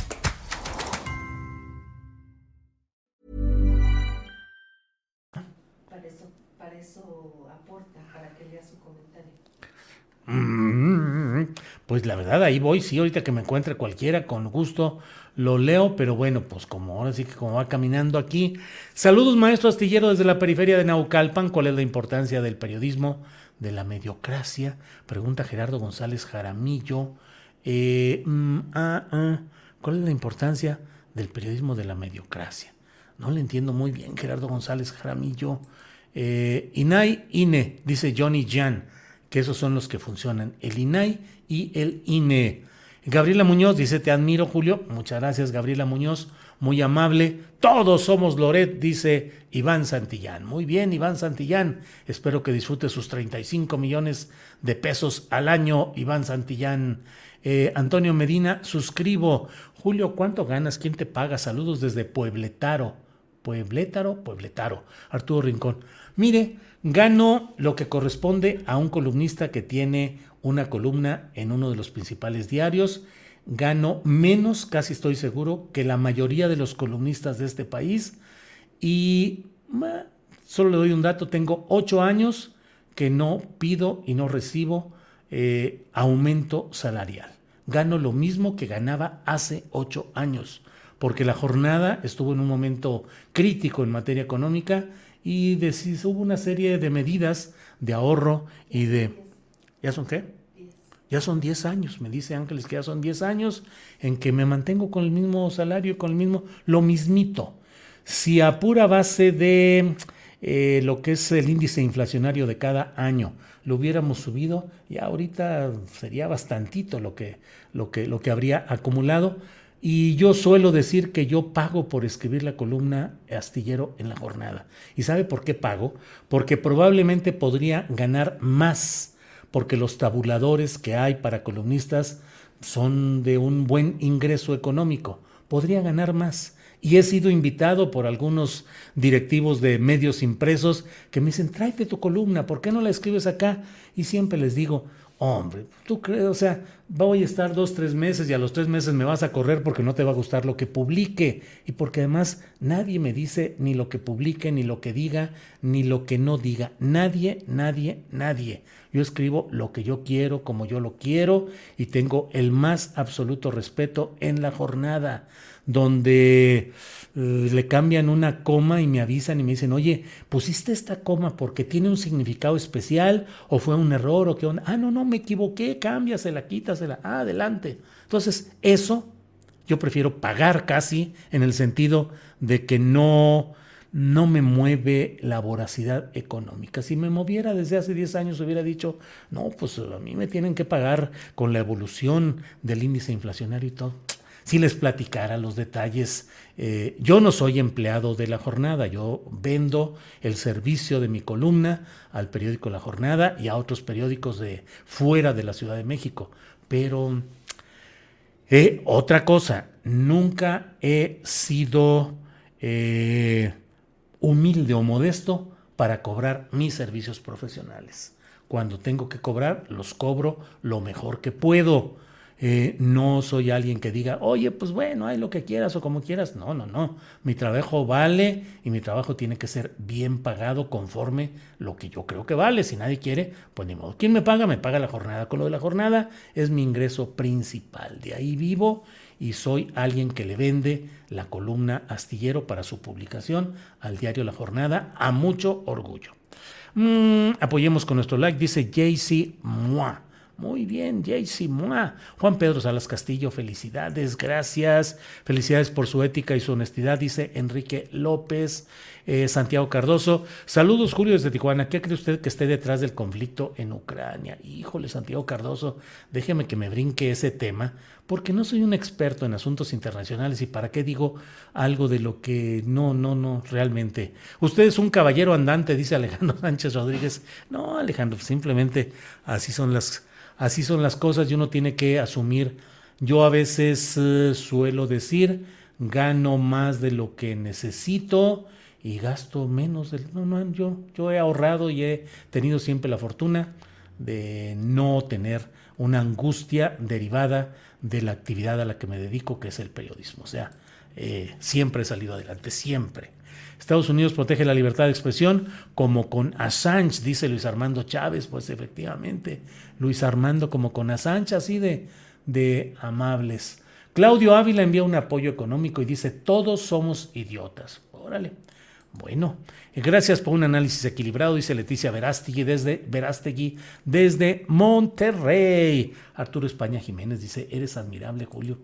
Mm, Pues la verdad, ahí voy. Sí, ahorita que me encuentre cualquiera, con gusto lo leo. Pero bueno, pues como ahora sí que como va caminando aquí. Saludos, maestro astillero, desde la periferia de Naucalpan. ¿Cuál es la importancia del periodismo de la mediocracia? Pregunta Gerardo González Jaramillo. Eh, mm, ah, ah, ¿Cuál es la importancia del periodismo de la mediocracia? No le entiendo muy bien, Gerardo González Jaramillo. Eh, INAI, INE, dice Johnny Jan, que esos son los que funcionan, el INAI y el INE. Gabriela Muñoz dice, te admiro, Julio. Muchas gracias, Gabriela Muñoz, muy amable. Todos somos Loret, dice Iván Santillán. Muy bien, Iván Santillán. Espero que disfrute sus 35 millones de pesos al año, Iván Santillán. Eh, Antonio Medina, suscribo. Julio, ¿cuánto ganas? ¿Quién te paga? Saludos desde Puebletaro. Puebletaro, Puebletaro. Arturo Rincón. Mire, gano lo que corresponde a un columnista que tiene una columna en uno de los principales diarios. Gano menos, casi estoy seguro, que la mayoría de los columnistas de este país. Y solo le doy un dato, tengo ocho años que no pido y no recibo eh, aumento salarial. Gano lo mismo que ganaba hace ocho años, porque la jornada estuvo en un momento crítico en materia económica y decis- hubo una serie de medidas de ahorro y de... ¿Ya son qué? Ya son 10 años, me dice Ángeles que ya son 10 años en que me mantengo con el mismo salario, con el mismo, lo mismito. Si a pura base de eh, lo que es el índice inflacionario de cada año lo hubiéramos subido, ya ahorita sería bastantito lo que, lo que, lo que habría acumulado. Y yo suelo decir que yo pago por escribir la columna astillero en la jornada. ¿Y sabe por qué pago? Porque probablemente podría ganar más, porque los tabuladores que hay para columnistas son de un buen ingreso económico. Podría ganar más. Y he sido invitado por algunos directivos de medios impresos que me dicen, tráete tu columna, ¿por qué no la escribes acá? Y siempre les digo, hombre, tú crees, o sea, voy a estar dos, tres meses y a los tres meses me vas a correr porque no te va a gustar lo que publique y porque además nadie me dice ni lo que publique, ni lo que diga, ni lo que no diga. Nadie, nadie, nadie. Yo escribo lo que yo quiero, como yo lo quiero y tengo el más absoluto respeto en la jornada donde le cambian una coma y me avisan y me dicen, oye, pusiste esta coma porque tiene un significado especial o fue un error o qué onda. Ah, no, no, me equivoqué, cámbiasela, quítasela, ah, adelante. Entonces, eso yo prefiero pagar casi en el sentido de que no, no me mueve la voracidad económica. Si me moviera desde hace 10 años hubiera dicho, no, pues a mí me tienen que pagar con la evolución del índice inflacionario y todo si les platicara los detalles. Eh, yo no soy empleado de la jornada, yo vendo el servicio de mi columna al periódico La Jornada y a otros periódicos de fuera de la Ciudad de México. Pero eh, otra cosa, nunca he sido eh, humilde o modesto para cobrar mis servicios profesionales. Cuando tengo que cobrar, los cobro lo mejor que puedo. Eh, no soy alguien que diga, oye, pues bueno, hay lo que quieras o como quieras. No, no, no. Mi trabajo vale y mi trabajo tiene que ser bien pagado conforme lo que yo creo que vale. Si nadie quiere, pues ni modo. ¿Quién me paga? Me paga la jornada. Con lo de la jornada es mi ingreso principal. De ahí vivo y soy alguien que le vende la columna astillero para su publicación al diario La Jornada a mucho orgullo. Mm, apoyemos con nuestro like, dice JC Mua. Muy bien, Jaycee Mua. Juan Pedro Salas Castillo, felicidades, gracias. Felicidades por su ética y su honestidad, dice Enrique López. Eh, Santiago Cardoso. Saludos, Julio, desde Tijuana. ¿Qué cree usted que esté detrás del conflicto en Ucrania? Híjole, Santiago Cardoso, déjeme que me brinque ese tema, porque no soy un experto en asuntos internacionales y para qué digo algo de lo que no, no, no, realmente. Usted es un caballero andante, dice Alejandro Sánchez Rodríguez. No, Alejandro, simplemente así son las Así son las cosas y uno tiene que asumir. Yo a veces eh, suelo decir, gano más de lo que necesito y gasto menos. De, no, no, yo, yo he ahorrado y he tenido siempre la fortuna de no tener una angustia derivada de la actividad a la que me dedico, que es el periodismo. O sea, eh, siempre he salido adelante, siempre. Estados Unidos protege la libertad de expresión como con Assange, dice Luis Armando Chávez. Pues efectivamente, Luis Armando como con Assange, así de, de amables. Claudio Ávila envía un apoyo económico y dice, todos somos idiotas. Órale. Bueno, gracias por un análisis equilibrado, dice Leticia Verástegui desde, Verástegui desde Monterrey. Arturo España Jiménez dice, eres admirable, Julio.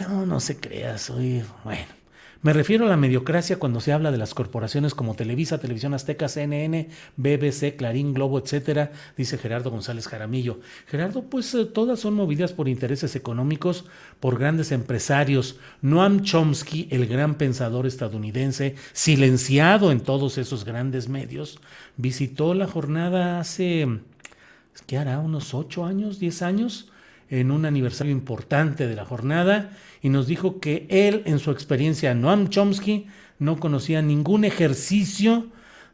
No, no se crea, soy, bueno, me refiero a la mediocracia cuando se habla de las corporaciones como Televisa, Televisión Azteca, CNN, BBC, Clarín, Globo, etcétera, dice Gerardo González Jaramillo. Gerardo, pues eh, todas son movidas por intereses económicos, por grandes empresarios. Noam Chomsky, el gran pensador estadounidense, silenciado en todos esos grandes medios, visitó la jornada hace, ¿qué hará? ¿Unos ocho años, diez años? en un aniversario importante de la jornada y nos dijo que él en su experiencia, Noam Chomsky, no conocía ningún ejercicio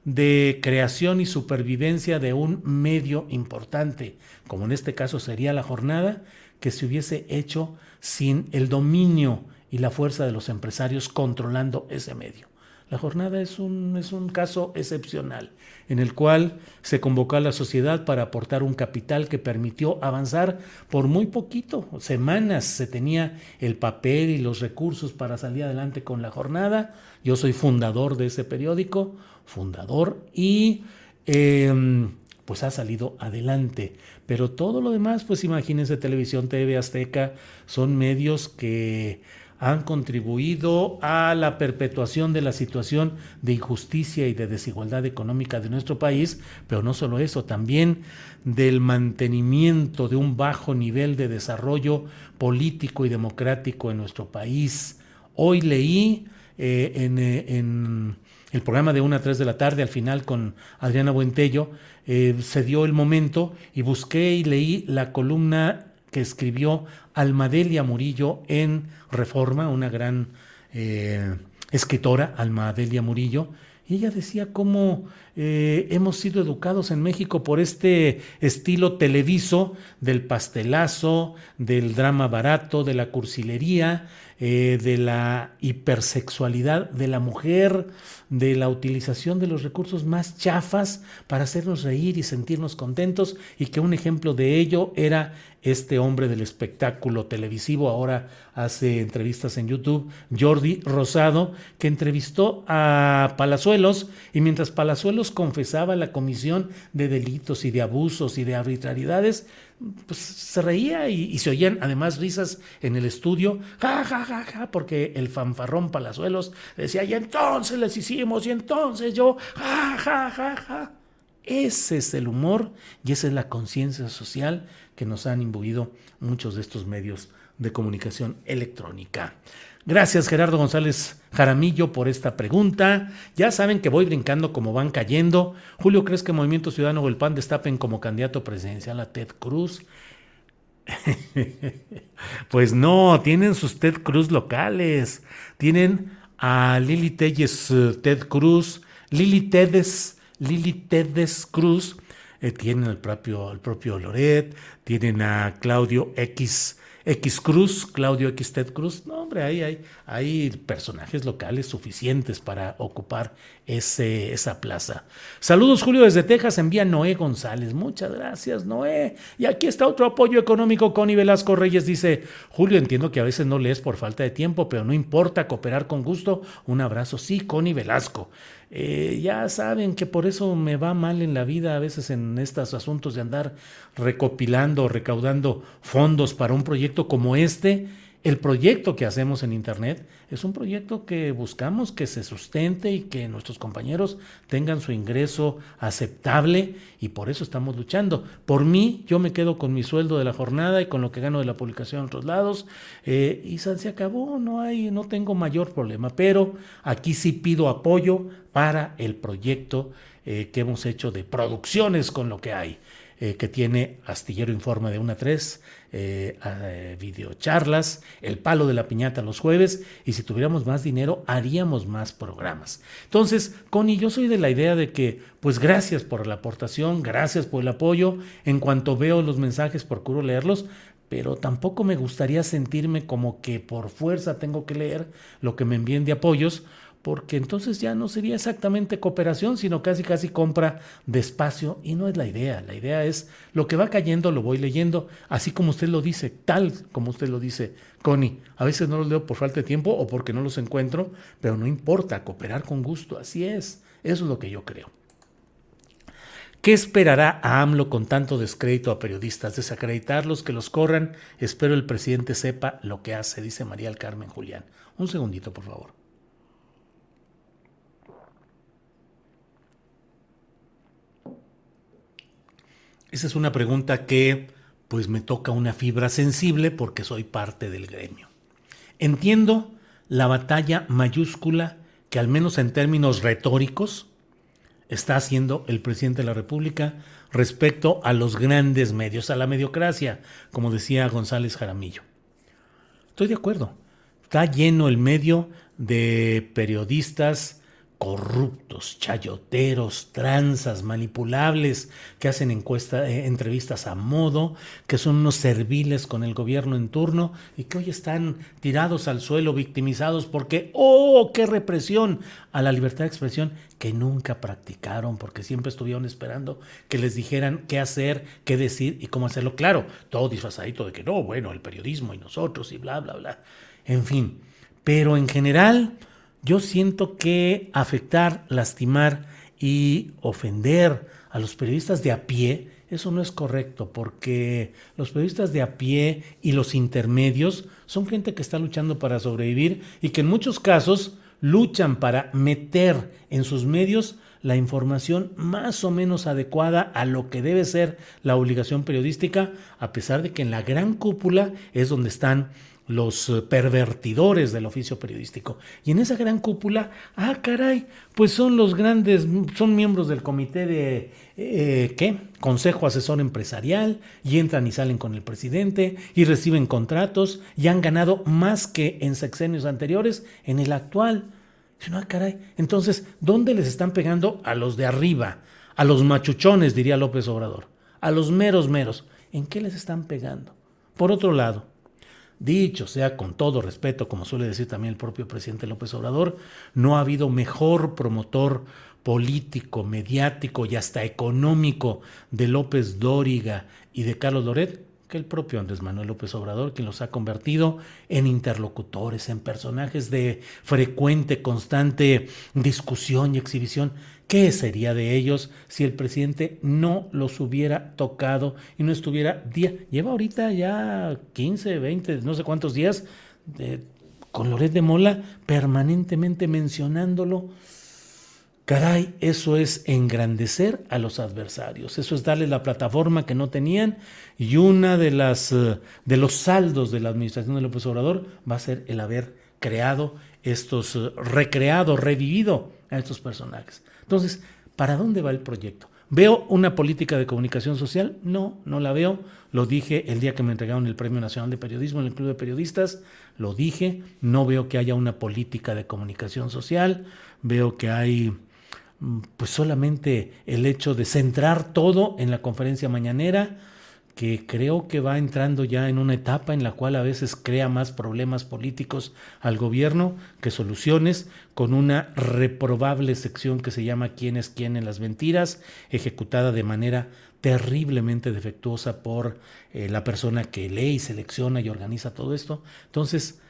de creación y supervivencia de un medio importante, como en este caso sería la jornada, que se hubiese hecho sin el dominio y la fuerza de los empresarios controlando ese medio. La jornada es un, es un caso excepcional en el cual se convocó a la sociedad para aportar un capital que permitió avanzar por muy poquito, semanas se tenía el papel y los recursos para salir adelante con la jornada. Yo soy fundador de ese periódico, fundador, y em, pues ha salido adelante. Pero todo lo demás, pues imagínense, televisión, TV Azteca, son medios que han contribuido a la perpetuación de la situación de injusticia y de desigualdad económica de nuestro país, pero no solo eso, también del mantenimiento de un bajo nivel de desarrollo político y democrático en nuestro país. Hoy leí eh, eh, en, el programa de 1 a 3 de la tarde, al final con Adriana Buentello, eh, se dio el momento y busqué y leí la columna que escribió Almadelia Murillo en Reforma, una gran eh, escritora, Almadelia Murillo, y ella decía cómo eh, hemos sido educados en México por este estilo televiso del pastelazo, del drama barato, de la cursilería, eh, de la hipersexualidad de la mujer, de la utilización de los recursos más chafas para hacernos reír y sentirnos contentos y que un ejemplo de ello era este hombre del espectáculo televisivo, ahora hace entrevistas en YouTube, Jordi Rosado, que entrevistó a Palazuelos y mientras Palazuelos confesaba la comisión de delitos y de abusos y de arbitrariedades, pues se reía y, se oían además risas en el estudio, ja, ja, ja, ja, porque el fanfarrón Palazuelos decía, y entonces les hicimos, y entonces yo, ja, ja, ja, ja. Ese es el humor y esa es la conciencia social que nos han imbuido muchos de estos medios de comunicación electrónica. Gracias Gerardo González Jaramillo por esta pregunta. Ya saben que voy brincando como van cayendo. Julio, ¿crees que Movimiento Ciudadano o el PAN destapen como candidato presidencial a Ted Cruz? pues no, tienen sus Ted Cruz locales. Tienen a Lili Telles eh, Ted Cruz, Lili Tedes, Lili Tedes Cruz, eh, tienen al propio, al propio Loret, tienen a Claudio X X Cruz, Claudio X Ted Cruz. No, hombre, ahí hay, hay personajes locales suficientes para ocupar ese, esa plaza. Saludos, Julio, desde Texas. Envía Noé González. Muchas gracias, Noé. Y aquí está otro apoyo económico. Connie Velasco Reyes dice: Julio, entiendo que a veces no lees por falta de tiempo, pero no importa, cooperar con gusto. Un abrazo. Sí, Connie Velasco. Eh, ya saben que por eso me va mal en la vida a veces en estos asuntos de andar recopilando, recaudando fondos para un proyecto como este. El proyecto que hacemos en Internet es un proyecto que buscamos que se sustente y que nuestros compañeros tengan su ingreso aceptable y por eso estamos luchando. Por mí, yo me quedo con mi sueldo de la jornada y con lo que gano de la publicación en otros lados eh, y se acabó, no, hay, no tengo mayor problema, pero aquí sí pido apoyo para el proyecto eh, que hemos hecho de producciones con lo que hay. Eh, que tiene Astillero Informe de 1 a 3, eh, eh, videocharlas, el palo de la piñata los jueves, y si tuviéramos más dinero haríamos más programas. Entonces, Connie, yo soy de la idea de que, pues gracias por la aportación, gracias por el apoyo, en cuanto veo los mensajes procuro leerlos, pero tampoco me gustaría sentirme como que por fuerza tengo que leer lo que me envíen de apoyos, porque entonces ya no sería exactamente cooperación, sino casi casi compra de espacio y no es la idea. La idea es lo que va cayendo lo voy leyendo, así como usted lo dice, tal como usted lo dice, Connie. A veces no los leo por falta de tiempo o porque no los encuentro, pero no importa, cooperar con gusto, así es. Eso es lo que yo creo. ¿Qué esperará a AMLO con tanto descrédito a periodistas? Desacreditarlos, que los corran. Espero el presidente sepa lo que hace, dice María del Carmen Julián. Un segundito, por favor. Esa es una pregunta que pues me toca una fibra sensible porque soy parte del gremio. Entiendo la batalla mayúscula que al menos en términos retóricos está haciendo el presidente de la República respecto a los grandes medios, a la mediocracia, como decía González Jaramillo. Estoy de acuerdo. Está lleno el medio de periodistas corruptos, chayoteros, tranzas, manipulables, que hacen encuesta, eh, entrevistas a modo, que son unos serviles con el gobierno en turno y que hoy están tirados al suelo, victimizados porque, ¡oh, qué represión! a la libertad de expresión que nunca practicaron porque siempre estuvieron esperando que les dijeran qué hacer, qué decir y cómo hacerlo. Claro, todo disfrazadito de que no, bueno, el periodismo y nosotros y bla, bla, bla. En fin, pero en general yo siento que afectar, lastimar y ofender a los periodistas de a pie, eso no es correcto, porque los periodistas de a pie y los intermedios son gente que está luchando para sobrevivir y que en muchos casos luchan para meter en sus medios la información más o menos adecuada a lo que debe ser la obligación periodística, a pesar de que en la gran cúpula es donde están los eh, pervertidores del oficio periodístico. Y en esa gran cúpula, ah, caray, pues son los grandes, son miembros del comité de, eh, ¿qué? Consejo Asesor Empresarial, y entran y salen con el presidente, y reciben contratos, y han ganado más que en sexenios anteriores, en el actual. No, ah, caray, entonces, ¿dónde les están pegando? A los de arriba, a los machuchones, diría López Obrador, a los meros meros. ¿En qué les están pegando? Por otro lado, Dicho sea con todo respeto, como suele decir también el propio presidente López Obrador, no ha habido mejor promotor político, mediático y hasta económico de López Dóriga y de Carlos Loret el propio Andrés Manuel López Obrador, quien los ha convertido en interlocutores, en personajes de frecuente, constante discusión y exhibición. ¿Qué sería de ellos si el presidente no los hubiera tocado y no estuviera día? Lleva ahorita ya 15, 20, no sé cuántos días con Loret de Mola permanentemente mencionándolo. Caray, eso es engrandecer a los adversarios, eso es darles la plataforma que no tenían y una de las eh, de los saldos de la administración de López Obrador va a ser el haber creado estos eh, recreado, revivido a estos personajes. Entonces, ¿para dónde va el proyecto? ¿Veo una política de comunicación social? No, no la veo. Lo dije el día que me entregaron el Premio Nacional de Periodismo en el Club de Periodistas. Lo dije. No veo que haya una política de comunicación social. Veo que hay pues solamente el hecho de centrar todo en la conferencia mañanera, que creo que va entrando ya en una etapa en la cual a veces crea más problemas políticos al gobierno que soluciones, con una reprobable sección que se llama quién es quién en las mentiras, ejecutada de manera terriblemente defectuosa por eh, la persona que lee y selecciona y organiza todo esto. Entonces,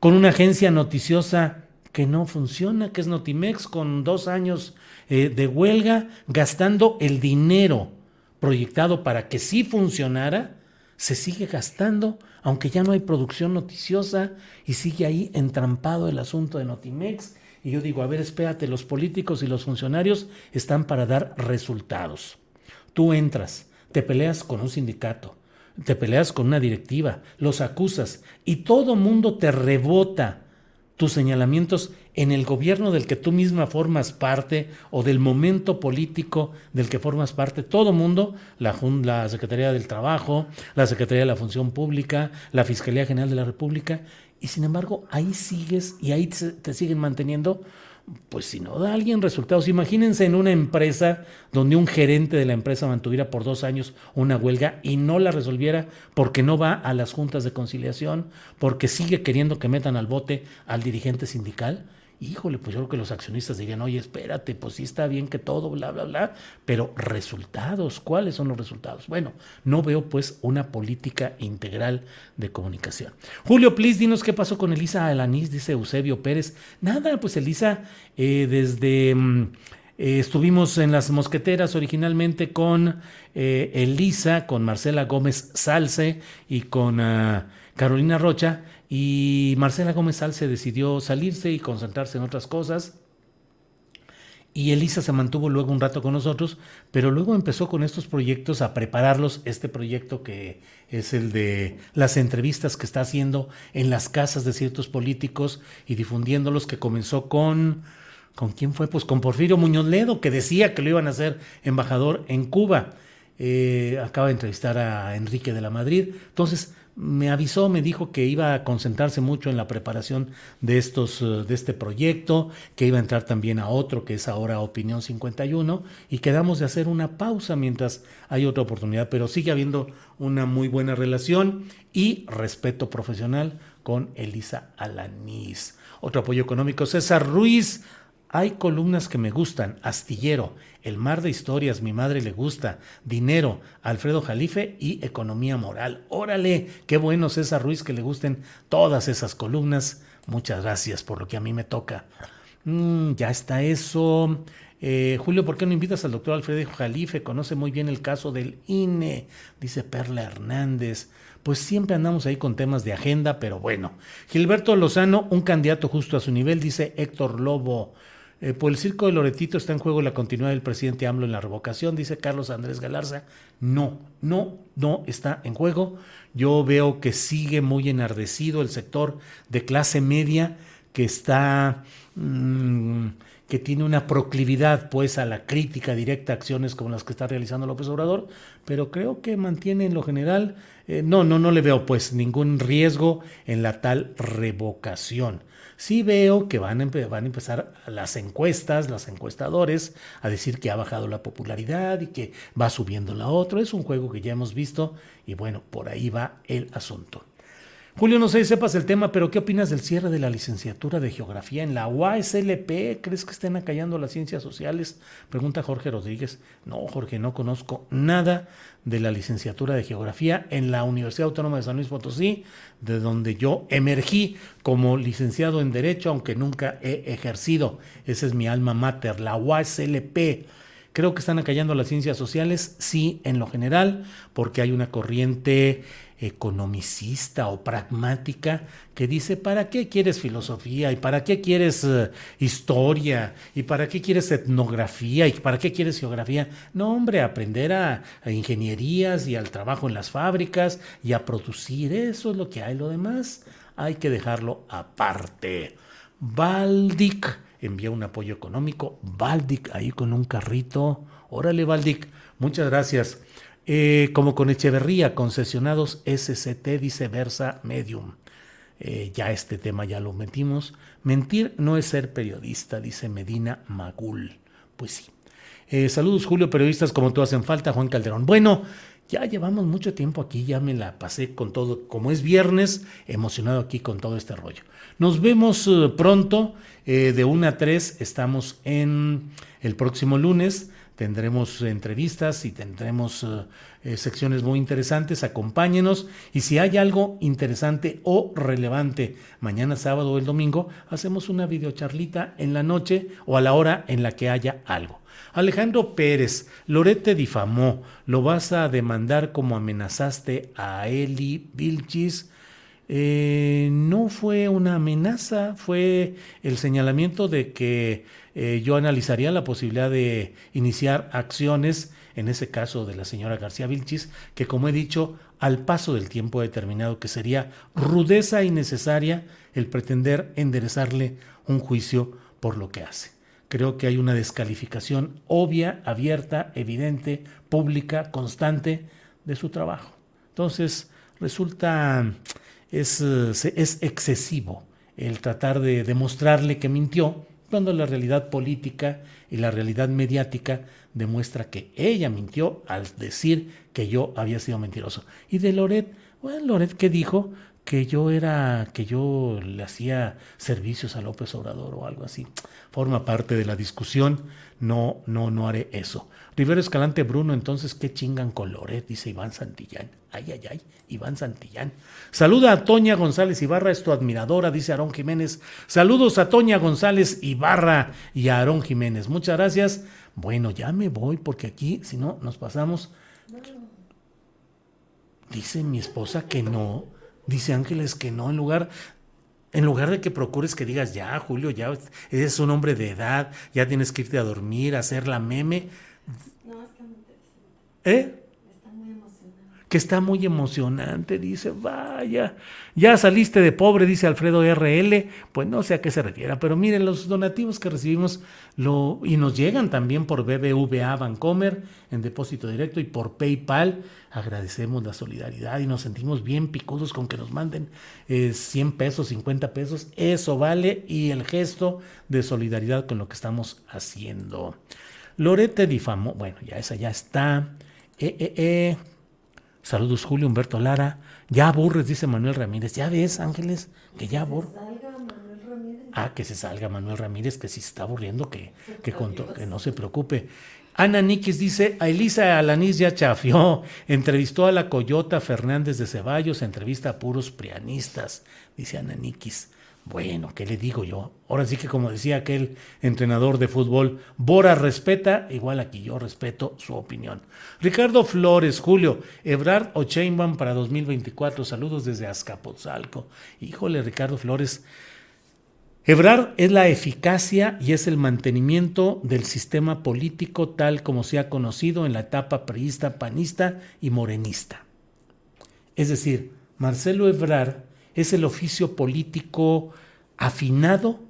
con una agencia noticiosa que no funciona, que es Notimex, con dos años eh, de huelga, gastando el dinero proyectado para que sí funcionara, se sigue gastando, aunque ya no hay producción noticiosa y sigue ahí entrampado el asunto de Notimex. Y yo digo, a ver, espérate, los políticos y los funcionarios están para dar resultados. Tú entras, te peleas con un sindicato, te peleas con una directiva, los acusas y todo mundo te rebota tus señalamientos en el gobierno del que tú misma formas parte o del momento político del que formas parte, todo mundo, la, la Secretaría del Trabajo, la Secretaría de la Función Pública, la Fiscalía General de la República, y sin embargo ahí sigues y ahí te siguen manteniendo pues si no da alguien resultados, imagínense en una empresa donde un gerente de la empresa mantuviera por dos años una huelga y no la resolviera porque no va a las juntas de conciliación, porque sigue queriendo que metan al bote al dirigente sindical híjole, pues yo creo que los accionistas dirían, oye, espérate, pues sí está bien que todo, bla, bla, bla, pero resultados, ¿cuáles son los resultados? Bueno, no veo pues una política integral de comunicación. Julio, please, dinos qué pasó con Elisa Alanís, dice Eusebio Pérez. Nada, pues Elisa, eh, desde... Mm, eh, estuvimos en las mosqueteras originalmente con eh, Elisa, con Marcela Gómez Salce y con ah, Carolina Rocha y Marcela Gómez Salce decidió salirse y concentrarse en otras cosas. Y Elisa se mantuvo luego un rato con nosotros, pero luego empezó con estos proyectos a prepararlos, este proyecto que es el de las entrevistas que está haciendo en las casas de ciertos políticos y difundiéndolos, que comenzó con, ¿con quién fue? Pues con Porfirio Muñoz Ledo, que decía que lo iban a hacer embajador en Cuba. Eh, acaba de entrevistar a Enrique de la Madrid. Entonces, me avisó, me dijo que iba a concentrarse mucho en la preparación de estos eh, de este proyecto, que iba a entrar también a otro que es ahora Opinión 51 y quedamos de hacer una pausa mientras hay otra oportunidad, pero sigue habiendo una muy buena relación y respeto profesional con Elisa Alanís. Otro apoyo económico, César Ruiz. Hay columnas que me gustan, Astillero, El mar de historias, mi madre le gusta, Dinero, Alfredo Jalife y Economía Moral. Órale, qué bueno César Ruiz que le gusten todas esas columnas. Muchas gracias por lo que a mí me toca. Mm, ya está eso. Eh, Julio, ¿por qué no invitas al doctor Alfredo Jalife? Conoce muy bien el caso del INE, dice Perla Hernández. Pues siempre andamos ahí con temas de agenda, pero bueno. Gilberto Lozano, un candidato justo a su nivel, dice Héctor Lobo. Eh, por el circo de Loretito está en juego la continuidad del presidente AMLO en la revocación, dice Carlos Andrés Galarza. No, no, no está en juego. Yo veo que sigue muy enardecido el sector de clase media que está... Mm, que tiene una proclividad pues a la crítica directa a acciones como las que está realizando López Obrador, pero creo que mantiene en lo general, eh, no, no, no le veo pues ningún riesgo en la tal revocación sí veo que van a, van a empezar las encuestas, los encuestadores, a decir que ha bajado la popularidad y que va subiendo la otra. Es un juego que ya hemos visto y bueno, por ahí va el asunto. Julio, no sé si sepas el tema, pero ¿qué opinas del cierre de la licenciatura de Geografía en la UASLP? ¿Crees que estén acallando las ciencias sociales? Pregunta Jorge Rodríguez. No, Jorge, no conozco nada de la licenciatura de Geografía en la Universidad Autónoma de San Luis Potosí, de donde yo emergí como licenciado en Derecho, aunque nunca he ejercido. Esa es mi alma mater, la UASLP. Creo que están acallando las ciencias sociales, sí, en lo general, porque hay una corriente economicista o pragmática que dice, ¿para qué quieres filosofía? ¿Y para qué quieres eh, historia? ¿Y para qué quieres etnografía? ¿Y para qué quieres geografía? No, hombre, aprender a, ingenierías y al trabajo en las fábricas y a producir, eso es lo que hay, lo demás hay que dejarlo aparte. Baldic envía un apoyo económico, Baldic ahí con un carrito, órale Baldic, muchas gracias. Eh, como con Echeverría, concesionados SCT, dice Versa Medium. Eh, ya este tema ya lo metimos. Mentir no es ser periodista, dice Medina Magul. Pues sí. Eh, saludos, Julio, periodistas como tú hacen falta, Juan Calderón. Bueno, ya llevamos mucho tiempo aquí, ya me la pasé con todo, como es viernes, emocionado aquí con todo este rollo. Nos vemos pronto, de 1 a 3 estamos en el próximo lunes, tendremos entrevistas y tendremos secciones muy interesantes, acompáñenos y si hay algo interesante o relevante mañana sábado o el domingo, hacemos una videocharlita en la noche o a la hora en la que haya algo. Alejandro Pérez, Loret difamó, lo vas a demandar como amenazaste a Eli Vilchis. Eh, no fue una amenaza, fue el señalamiento de que eh, yo analizaría la posibilidad de iniciar acciones, en ese caso de la señora García Vilchis, que como he dicho, al paso del tiempo determinado, que sería rudeza innecesaria el pretender enderezarle un juicio por lo que hace creo que hay una descalificación obvia, abierta, evidente, pública, constante de su trabajo. Entonces, resulta, es, es excesivo el tratar de demostrarle que mintió, cuando la realidad política y la realidad mediática demuestra que ella mintió al decir que yo había sido mentiroso. Y de Loret, bueno, Loret, ¿qué dijo? Que yo era, que yo le hacía servicios a López Obrador o algo así. Forma parte de la discusión. No, no, no haré eso. Rivero Escalante Bruno, entonces, ¿qué chingan colores? Dice Iván Santillán. Ay, ay, ay, Iván Santillán. Saluda a Toña González Ibarra, es tu admiradora, dice Aarón Jiménez. Saludos a Toña González Ibarra y a Aarón Jiménez. Muchas gracias. Bueno, ya me voy porque aquí, si no, nos pasamos. Dice mi esposa que no. Dice Ángeles que no, en lugar, en lugar de que procures que digas, ya, Julio, ya eres un hombre de edad, ya tienes que irte a dormir, a hacer la meme. No, es que muy ¿Eh? Que está muy emocionante, dice, vaya, ya saliste de pobre, dice Alfredo RL, pues no sé a qué se refiere, pero miren los donativos que recibimos lo, y nos llegan también por BBVA Bancomer en depósito directo y por PayPal, agradecemos la solidaridad y nos sentimos bien picudos con que nos manden 100 eh, pesos, 50 pesos, eso vale y el gesto de solidaridad con lo que estamos haciendo. Lorete difamó, bueno, ya esa ya está. Eh, eh, eh. Saludos Julio Humberto Lara. Ya aburres, dice Manuel Ramírez. Ya ves, Ángeles, que ya aburre. Ah, que se salga Manuel Ramírez, que si se está aburriendo, que, que, que no se preocupe. Ana Nikis dice, a Elisa Alanís ya chafió, entrevistó a la Coyota Fernández de Ceballos, entrevista a puros prianistas, dice Ana Nikis. Bueno, ¿qué le digo yo? Ahora sí que como decía aquel entrenador de fútbol, Bora respeta, igual aquí yo respeto su opinión. Ricardo Flores, Julio, Ebrard o Chainbaum para 2024, saludos desde Azcapotzalco. Híjole, Ricardo Flores, Ebrard es la eficacia y es el mantenimiento del sistema político tal como se ha conocido en la etapa priista, panista y morenista. Es decir, Marcelo Ebrard es el oficio político afinado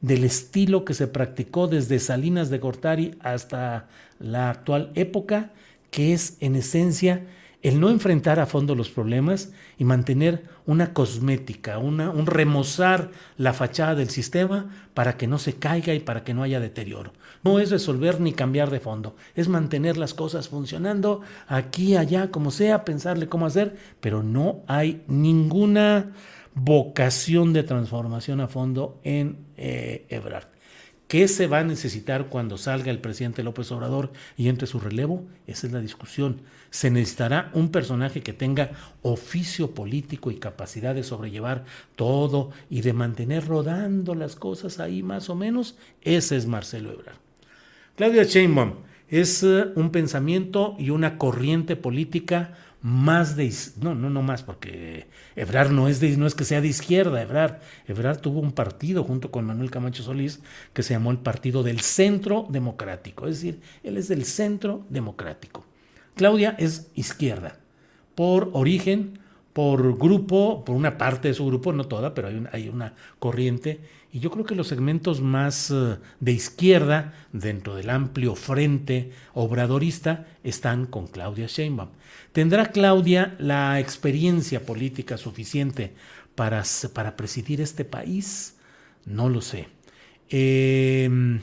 del estilo que se practicó desde Salinas de Gortari hasta la actual época, que es en esencia el no enfrentar a fondo los problemas y mantener una cosmética, una, un remozar la fachada del sistema para que no se caiga y para que no haya deterioro. No es resolver ni cambiar de fondo, es mantener las cosas funcionando aquí, allá, como sea, pensarle cómo hacer, pero no hay ninguna vocación de transformación a fondo en eh, Ebrard. ¿Qué se va a necesitar cuando salga el presidente López Obrador y entre su relevo? Esa es la discusión. Se necesitará un personaje que tenga oficio político y capacidad de sobrellevar todo y de mantener rodando las cosas ahí más o menos. Ese es Marcelo Ebrard. Claudia Sheinbaum es eh, un pensamiento y una corriente política más de no no no más porque Ebrard no es de, no es que sea de izquierda Ebrard Ebrard tuvo un partido junto con Manuel Camacho Solís que se llamó el Partido del Centro Democrático es decir él es del Centro Democrático Claudia es izquierda por origen por grupo por una parte de su grupo no toda pero hay hay una corriente y yo creo que los segmentos más eh, de izquierda dentro del amplio frente obradorista están con Claudia Sheinbaum. ¿Tendrá Claudia la experiencia política suficiente para, para presidir este país? No lo sé. Em,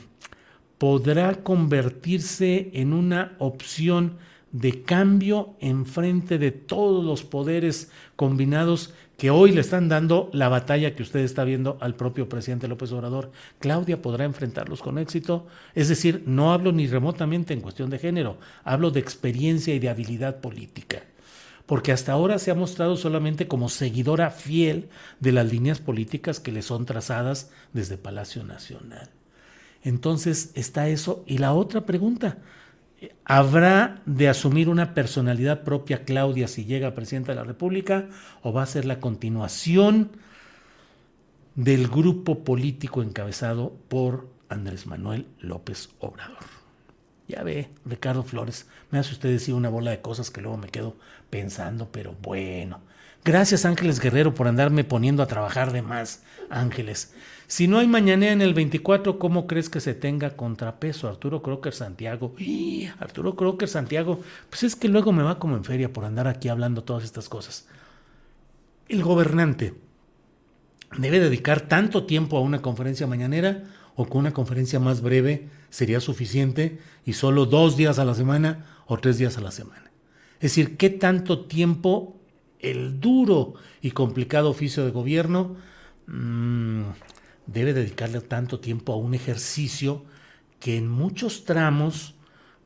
podrá convertirse en una opción de cambio en frente de todos los poderes combinados que hoy le están dando la batalla que usted está viendo al propio presidente López Obrador. Claudia podrá enfrentarlos con éxito. Es decir, no hablo ni remotamente en cuestión de género, hablo de experiencia y de habilidad política. Porque hasta ahora se ha mostrado solamente como seguidora fiel de las líneas políticas que le son trazadas desde Palacio Nacional. Entonces está eso. Y la otra pregunta, ¿Habrá de asumir una personalidad propia Claudia si llega a presidenta de la República o va a ser la continuación del grupo político encabezado por Andrés Manuel López Obrador? Ya ve, Ricardo Flores, me hace usted decir una bola de cosas que luego me quedo pensando, pero bueno. Gracias Ángeles Guerrero por andarme poniendo a trabajar de más, Ángeles. Si no hay mañanera en el 24, ¿cómo crees que se tenga contrapeso? Arturo Crocker Santiago. Arturo Crocker Santiago. Pues es que luego me va como en feria por andar aquí hablando todas estas cosas. El gobernante debe dedicar tanto tiempo a una conferencia mañanera o con una conferencia más breve sería suficiente y solo dos días a la semana o tres días a la semana. Es decir, ¿qué tanto tiempo el duro y complicado oficio de gobierno mm, debe dedicarle tanto tiempo a un ejercicio que en muchos tramos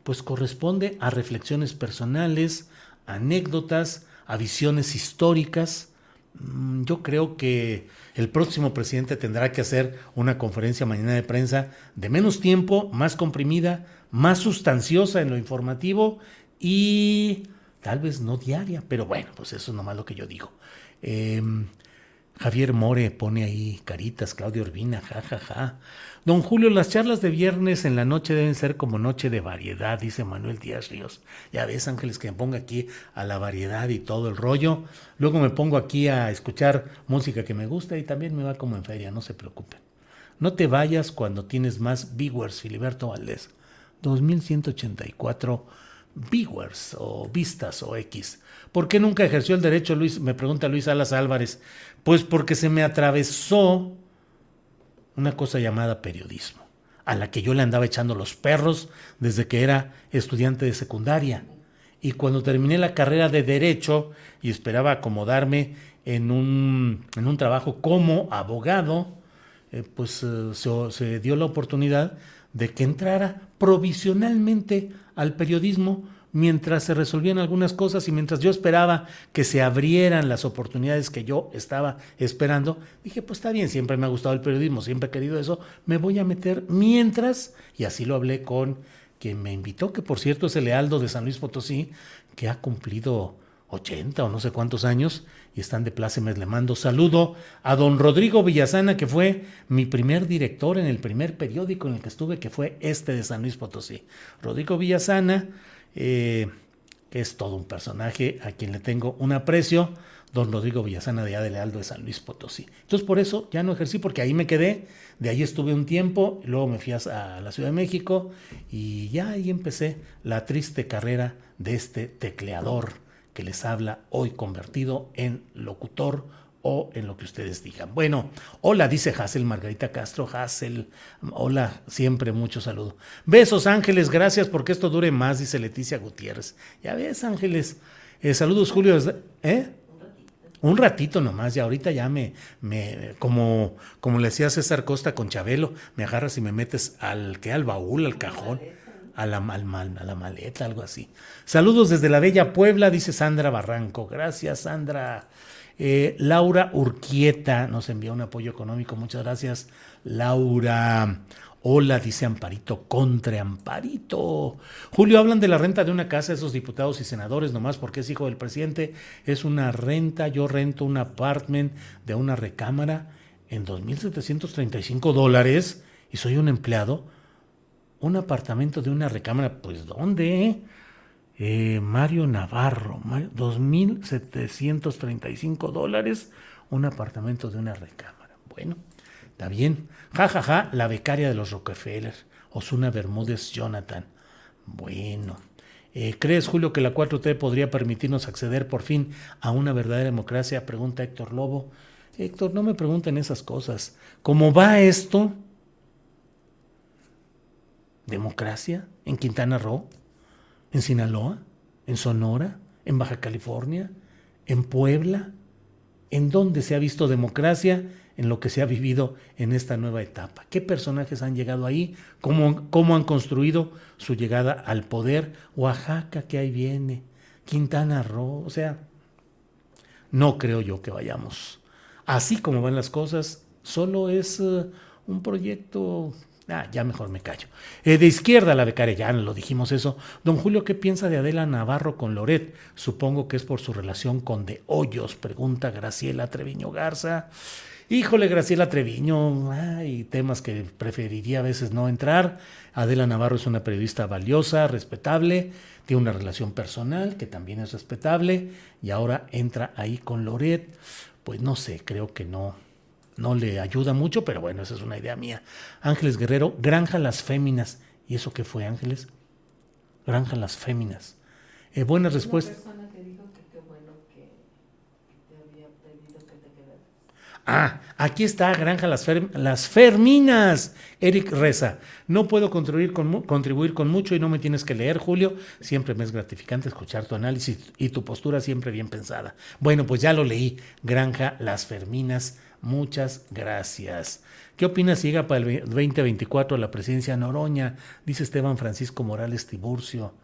pues corresponde a reflexiones personales, anécdotas, a visiones históricas. Mm, yo creo que el próximo presidente tendrá que hacer una conferencia mañana de prensa de menos tiempo, más comprimida, más sustanciosa en lo informativo y tal vez no diaria, pero bueno, pues eso es nomás lo que yo digo. Em, Javier More pone ahí caritas, Claudio Urbina, jajaja. Ja, ja. Don Julio, las charlas de viernes en la noche deben ser como noche de variedad, dice Manuel Díaz Ríos. Ya ves, Ángeles, que me ponga aquí a la variedad y todo el rollo. Luego me pongo aquí a escuchar música que me gusta y también me va como en feria, no se preocupen. No te vayas cuando tienes más viewers, Filiberto Valdés. 2184 viewers o vistas o X. ¿Por qué nunca ejerció el derecho, Luis? Me pregunta Luis Alas Álvarez. Pues porque se me atravesó una cosa llamada periodismo, a la que yo le andaba echando los perros desde que era estudiante de secundaria. Y cuando terminé la carrera de derecho y esperaba acomodarme en un, en un trabajo como abogado, eh, pues eh, se, se dio la oportunidad de que entrara provisionalmente al periodismo mientras se resolvían algunas cosas y mientras yo esperaba que se abrieran las oportunidades que yo estaba esperando, dije, pues está bien, siempre me ha gustado el periodismo, siempre he querido eso, me voy a meter mientras, y así lo hablé con quien me invitó, que por cierto es el Lealdo de San Luis Potosí, que ha cumplido 80 o no sé cuántos años y están de plácemes. Le mando saludo a don Rodrigo Villasana, que fue mi primer director en el primer periódico en el que estuve, que fue este de San Luis Potosí. Rodrigo Villasana, eh, que es todo un personaje a quien le tengo un aprecio, don Rodrigo Villasana de Adele Aldo de San Luis Potosí. Entonces por eso ya no ejercí, porque ahí me quedé, de ahí estuve un tiempo, luego me fui a la Ciudad de México y ya ahí empecé la triste carrera de este tecleador que les habla hoy convertido en locutor o en lo que ustedes digan. Bueno, hola, dice Hassel Margarita Castro. Hassel, hola, siempre mucho saludo. Besos, Ángeles, gracias porque esto dure más, dice Leticia Gutiérrez. Ya ves, Ángeles. Eh, saludos, Julio. ¿Eh? Un ratito nomás, y ahorita ya me, me como, como le decía César Costa con Chabelo, me agarras y me metes al que al baúl, al cajón, a la, a la maleta, algo así. Saludos desde la bella Puebla, dice Sandra Barranco. Gracias, Sandra. Eh, Laura Urquieta nos envía un apoyo económico. Muchas gracias, Laura. Hola, dice Amparito, contra Amparito. Julio, hablan de la renta de una casa, esos diputados y senadores, nomás porque es hijo del presidente. Es una renta, yo rento un apartment de una recámara en 2.735 dólares y soy un empleado. Un apartamento de una recámara, pues ¿dónde? Eh, Mario Navarro, 2.735 dólares, un apartamento de una recámara. Bueno, está bien. Ja, ja, ja, la becaria de los Rockefeller, Osuna Bermúdez Jonathan. Bueno. Eh, ¿Crees, Julio, que la 4T podría permitirnos acceder por fin a una verdadera democracia? Pregunta Héctor Lobo. Héctor, no me pregunten esas cosas. ¿Cómo va esto? ¿Democracia? ¿En Quintana Roo? ¿En Sinaloa? ¿En Sonora? ¿En Baja California? ¿En Puebla? ¿En dónde se ha visto democracia en lo que se ha vivido en esta nueva etapa? ¿Qué personajes han llegado ahí? ¿Cómo, cómo han construido su llegada al poder? Oaxaca, que ahí viene. Quintana Roo. O sea, no creo yo que vayamos. Así como van las cosas, solo es uh, un proyecto Ah, ya mejor me callo. Eh, de izquierda la becaria, ya lo dijimos eso. Don Julio, ¿qué piensa de Adela Navarro con Loret? Supongo que es por su relación con De Hoyos, pregunta Graciela Treviño Garza. Híjole, Graciela Treviño, hay temas que preferiría a veces no entrar. Adela Navarro es una periodista valiosa, respetable, tiene una relación personal que también es respetable y ahora entra ahí con Loret. Pues no sé, creo que no, no le ayuda mucho, pero bueno, esa es una idea mía. Ángeles Guerrero, Granja Las Féminas. ¿Y eso qué fue, Ángeles? Granja Las Féminas. Eh, buenas respuestas. Ah, aquí está Granja Las, Las Ferminas. Eric Reza. No puedo contribuir con, contribuir con mucho y no me tienes que leer, Julio. Siempre me es gratificante escuchar tu análisis y tu postura siempre bien pensada. Bueno, pues ya lo leí. Granja Las Ferminas Muchas gracias. ¿Qué opinas si llega para el 2024 la presidencia Noroña? Dice Esteban Francisco Morales Tiburcio.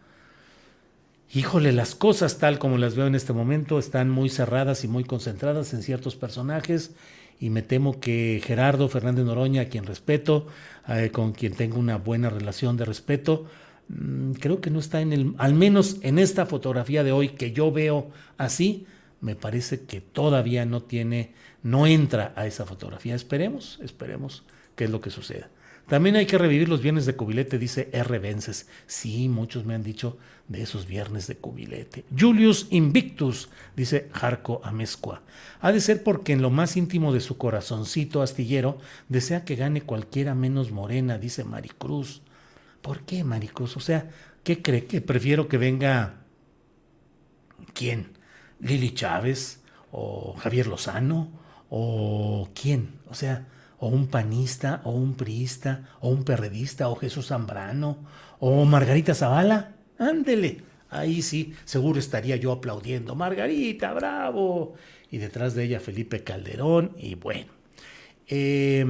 Híjole, las cosas tal como las veo en este momento están muy cerradas y muy concentradas en ciertos personajes y me temo que Gerardo Fernández Noroña, a quien respeto, eh, con quien tengo una buena relación de respeto, mm, creo que no está en el, al menos en esta fotografía de hoy que yo veo así, me parece que todavía no tiene no entra a esa fotografía. Esperemos, esperemos qué es lo que suceda. También hay que revivir los viernes de cubilete, dice R. Vences. Sí, muchos me han dicho de esos viernes de cubilete. Julius Invictus, dice Jarco Amezcua. Ha de ser porque en lo más íntimo de su corazoncito astillero desea que gane cualquiera menos morena, dice Maricruz. ¿Por qué, Maricruz? O sea, ¿qué cree? ¿Que prefiero que venga... ¿Quién? ¿Lili Chávez? ¿O Javier Lozano? o quién, o sea, o un panista, o un priista, o un perredista, o Jesús Zambrano, o Margarita Zavala, ándele, ahí sí, seguro estaría yo aplaudiendo, Margarita, bravo, y detrás de ella Felipe Calderón, y bueno. Eh,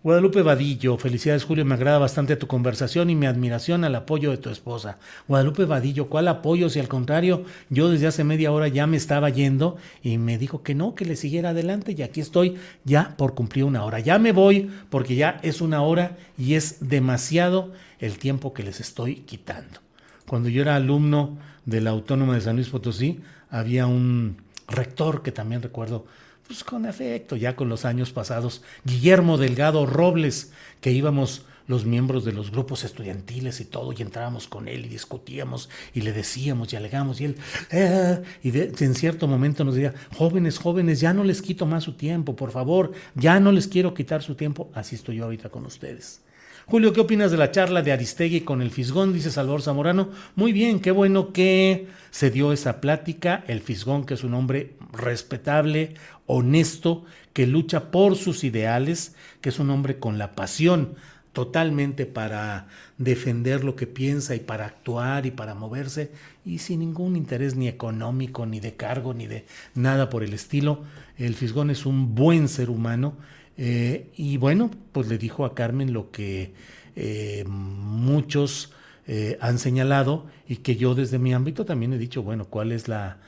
Guadalupe Vadillo, felicidades Julio, me agrada bastante tu conversación y mi admiración al apoyo de tu esposa. Guadalupe Vadillo, ¿cuál apoyo? Si al contrario, yo desde hace media hora ya me estaba yendo y me dijo que no, que le siguiera adelante y aquí estoy ya por cumplir una hora. Ya me voy porque ya es una hora y es demasiado el tiempo que les estoy quitando. Cuando yo era alumno de la Autónoma de San Luis Potosí, había un rector que también recuerdo pues con efecto, ya con los años pasados, Guillermo Delgado Robles, que íbamos los miembros de los grupos estudiantiles y todo, y entrábamos con él y discutíamos y le decíamos y alegamos, y él, eh", y en cierto momento nos decía, jóvenes, jóvenes, ya no les quito más su tiempo, por favor, ya no les quiero quitar su tiempo, así estoy yo ahorita con ustedes. Julio, ¿qué opinas de la charla de Aristegui con el Fisgón? Dice Salvador Zamorano. Muy bien, qué bueno que se dio esa plática. El Fisgón, que es un hombre respetable, honesto, que lucha por sus ideales, que es un hombre con la pasión totalmente para defender lo que piensa y para actuar y para moverse y sin ningún interés ni económico, ni de cargo, ni de nada por el estilo. El Fisgón es un buen ser humano eh, y bueno, pues le dijo a Carmen lo que eh, muchos eh, han señalado y que yo desde mi ámbito también he dicho, bueno, cuál es la...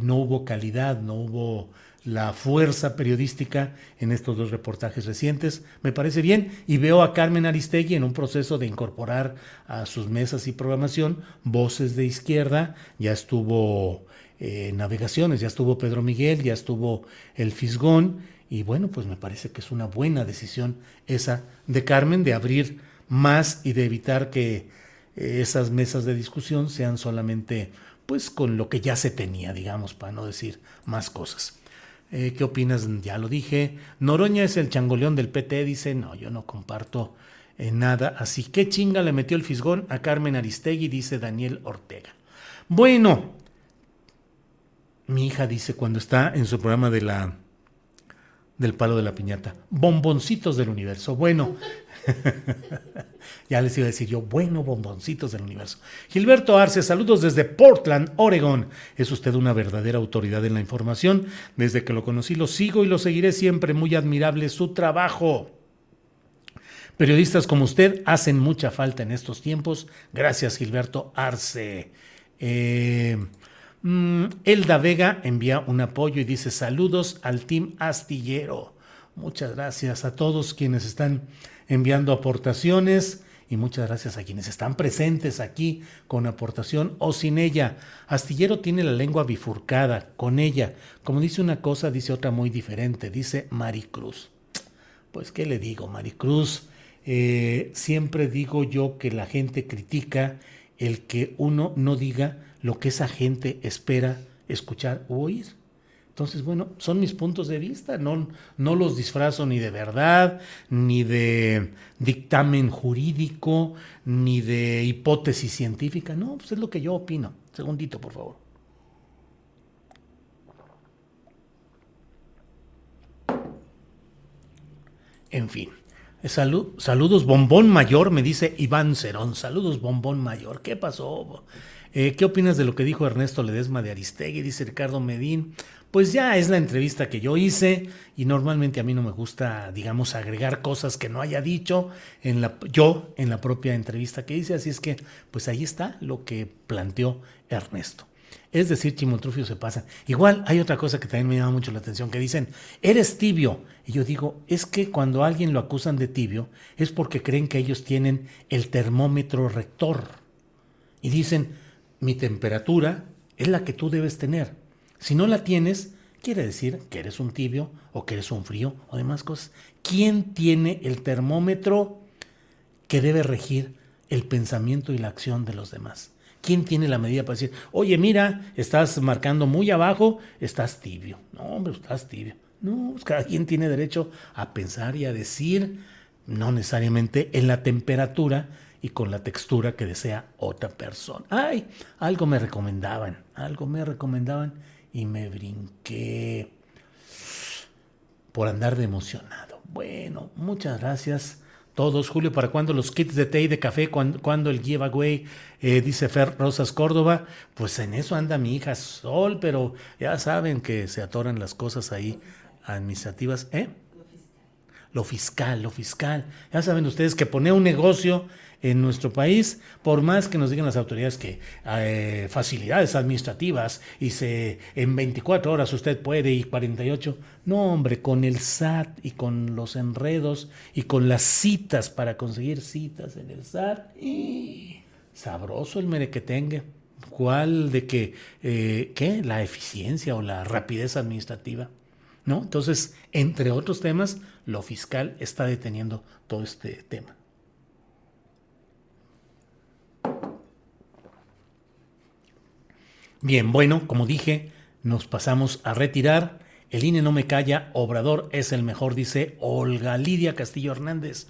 no hubo calidad, no hubo la fuerza periodística en estos dos reportajes recientes. Me parece bien y veo a Carmen Aristegui en un proceso de incorporar a sus mesas y programación voces de izquierda. Ya estuvo Navegaciones, ya estuvo Pedro Miguel, ya estuvo El Fisgón y bueno, pues me parece que es una buena decisión esa de Carmen de abrir más y de evitar que eh, esas mesas de discusión sean solamente pues con lo que ya se tenía, digamos, para no decir más cosas. Eh, ¿Qué opinas? Ya lo dije. Noroña es el changoleón del PT, dice, no, yo no comparto eh, nada. Así que chinga le metió el fisgón a Carmen Aristegui, dice Daniel Ortega. Bueno, mi hija dice cuando está en su programa de la del palo de la piñata. Bomboncitos del universo. Bueno, ya les iba a decir yo, bueno, bomboncitos del universo. Gilberto Arce, saludos desde Portland, Oregon. Es usted una verdadera autoridad en la información. Desde que lo conocí lo sigo y lo seguiré siempre. Muy admirable su trabajo. Periodistas como usted hacen mucha falta en estos tiempos. Gracias, Gilberto Arce. Eh, mm, Elda Vega envía un apoyo y dice saludos al team astillero. Muchas gracias a todos quienes están enviando aportaciones y muchas gracias a quienes están presentes aquí con aportación o sin ella. Astillero tiene la lengua bifurcada, con ella. Como dice una cosa, dice otra muy diferente, dice Maricruz. Pues, ¿qué le digo, Maricruz? Eh, siempre digo yo que la gente critica el que uno no diga lo que esa gente espera escuchar o oír. Entonces, bueno, son mis puntos de vista, no, no los disfrazo ni de verdad, ni de dictamen jurídico, ni de hipótesis científica, no, pues es lo que yo opino. Segundito, por favor. En fin. saludos, bombón mayor, me dice Iván Cerón. Saludos, bombón mayor. ¿Qué pasó? Eh, ¿Qué opinas de lo que dijo Ernesto Ledesma de Aristegui? Dice Ricardo Medín. Pues ya es la entrevista que yo hice y normalmente a mí no me gusta, digamos, agregar cosas que no haya dicho en la, yo en la propia entrevista que hice. Así es que, pues ahí está lo que planteó Ernesto. Es decir, Chimotrufio se pasa. Igual hay otra cosa que también me llama mucho la atención, que dicen, eres tibio. Y yo digo, es que cuando alguien lo acusan de tibio es porque creen que ellos tienen el termómetro rector. Y dicen, mi temperatura es la que tú debes tener. Si no la tienes, quiere decir que eres un tibio o que eres un frío o demás cosas. ¿Quién tiene el termómetro que debe regir el pensamiento y la acción de los demás? ¿Quién tiene la medida para decir, oye, mira, estás marcando muy abajo, estás tibio? No, hombre, estás tibio. No, pues cada quien tiene derecho a pensar y a decir, no necesariamente en la temperatura y con la textura que desea otra persona. Ay, algo me recomendaban, algo me recomendaban y me brinqué por andar de emocionado. Bueno, muchas gracias todos. Julio, ¿para cuándo los kits de té y de café? ¿Cuándo, el giveaway? Eh, dice Fer Rosas Córdoba. Pues en eso anda mi hija Sol, pero ya saben que se atoran las cosas ahí administrativas. ¿Eh? Lo fiscal, lo fiscal. Ya saben ustedes que poner un negocio en nuestro país, por más que nos digan las autoridades que eh, facilidades administrativas y se en 24 horas usted puede y 48, no hombre, con el SAT y con los enredos y con las citas para conseguir citas en el SAT, y sabroso el merequetengue. ¿Cuál de que, eh, qué? La eficiencia o la rapidez administrativa. ¿No? Entonces, entre otros temas, lo fiscal está deteniendo todo este tema. Bien, bueno, como dije, nos pasamos a retirar. El INE no me calla, Obrador es el mejor, dice Olga Lidia Castillo Hernández.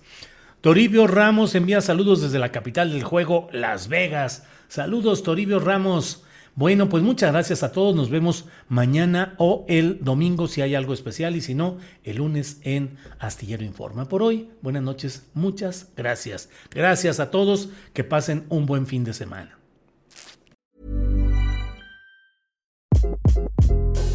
Toribio Ramos envía saludos desde la capital del juego, Las Vegas. Saludos, Toribio Ramos. Bueno, pues muchas gracias a todos. Nos vemos mañana o el domingo si hay algo especial y si no, el lunes en Astillero Informa. Por hoy, buenas noches, muchas gracias. Gracias a todos, que pasen un buen fin de semana.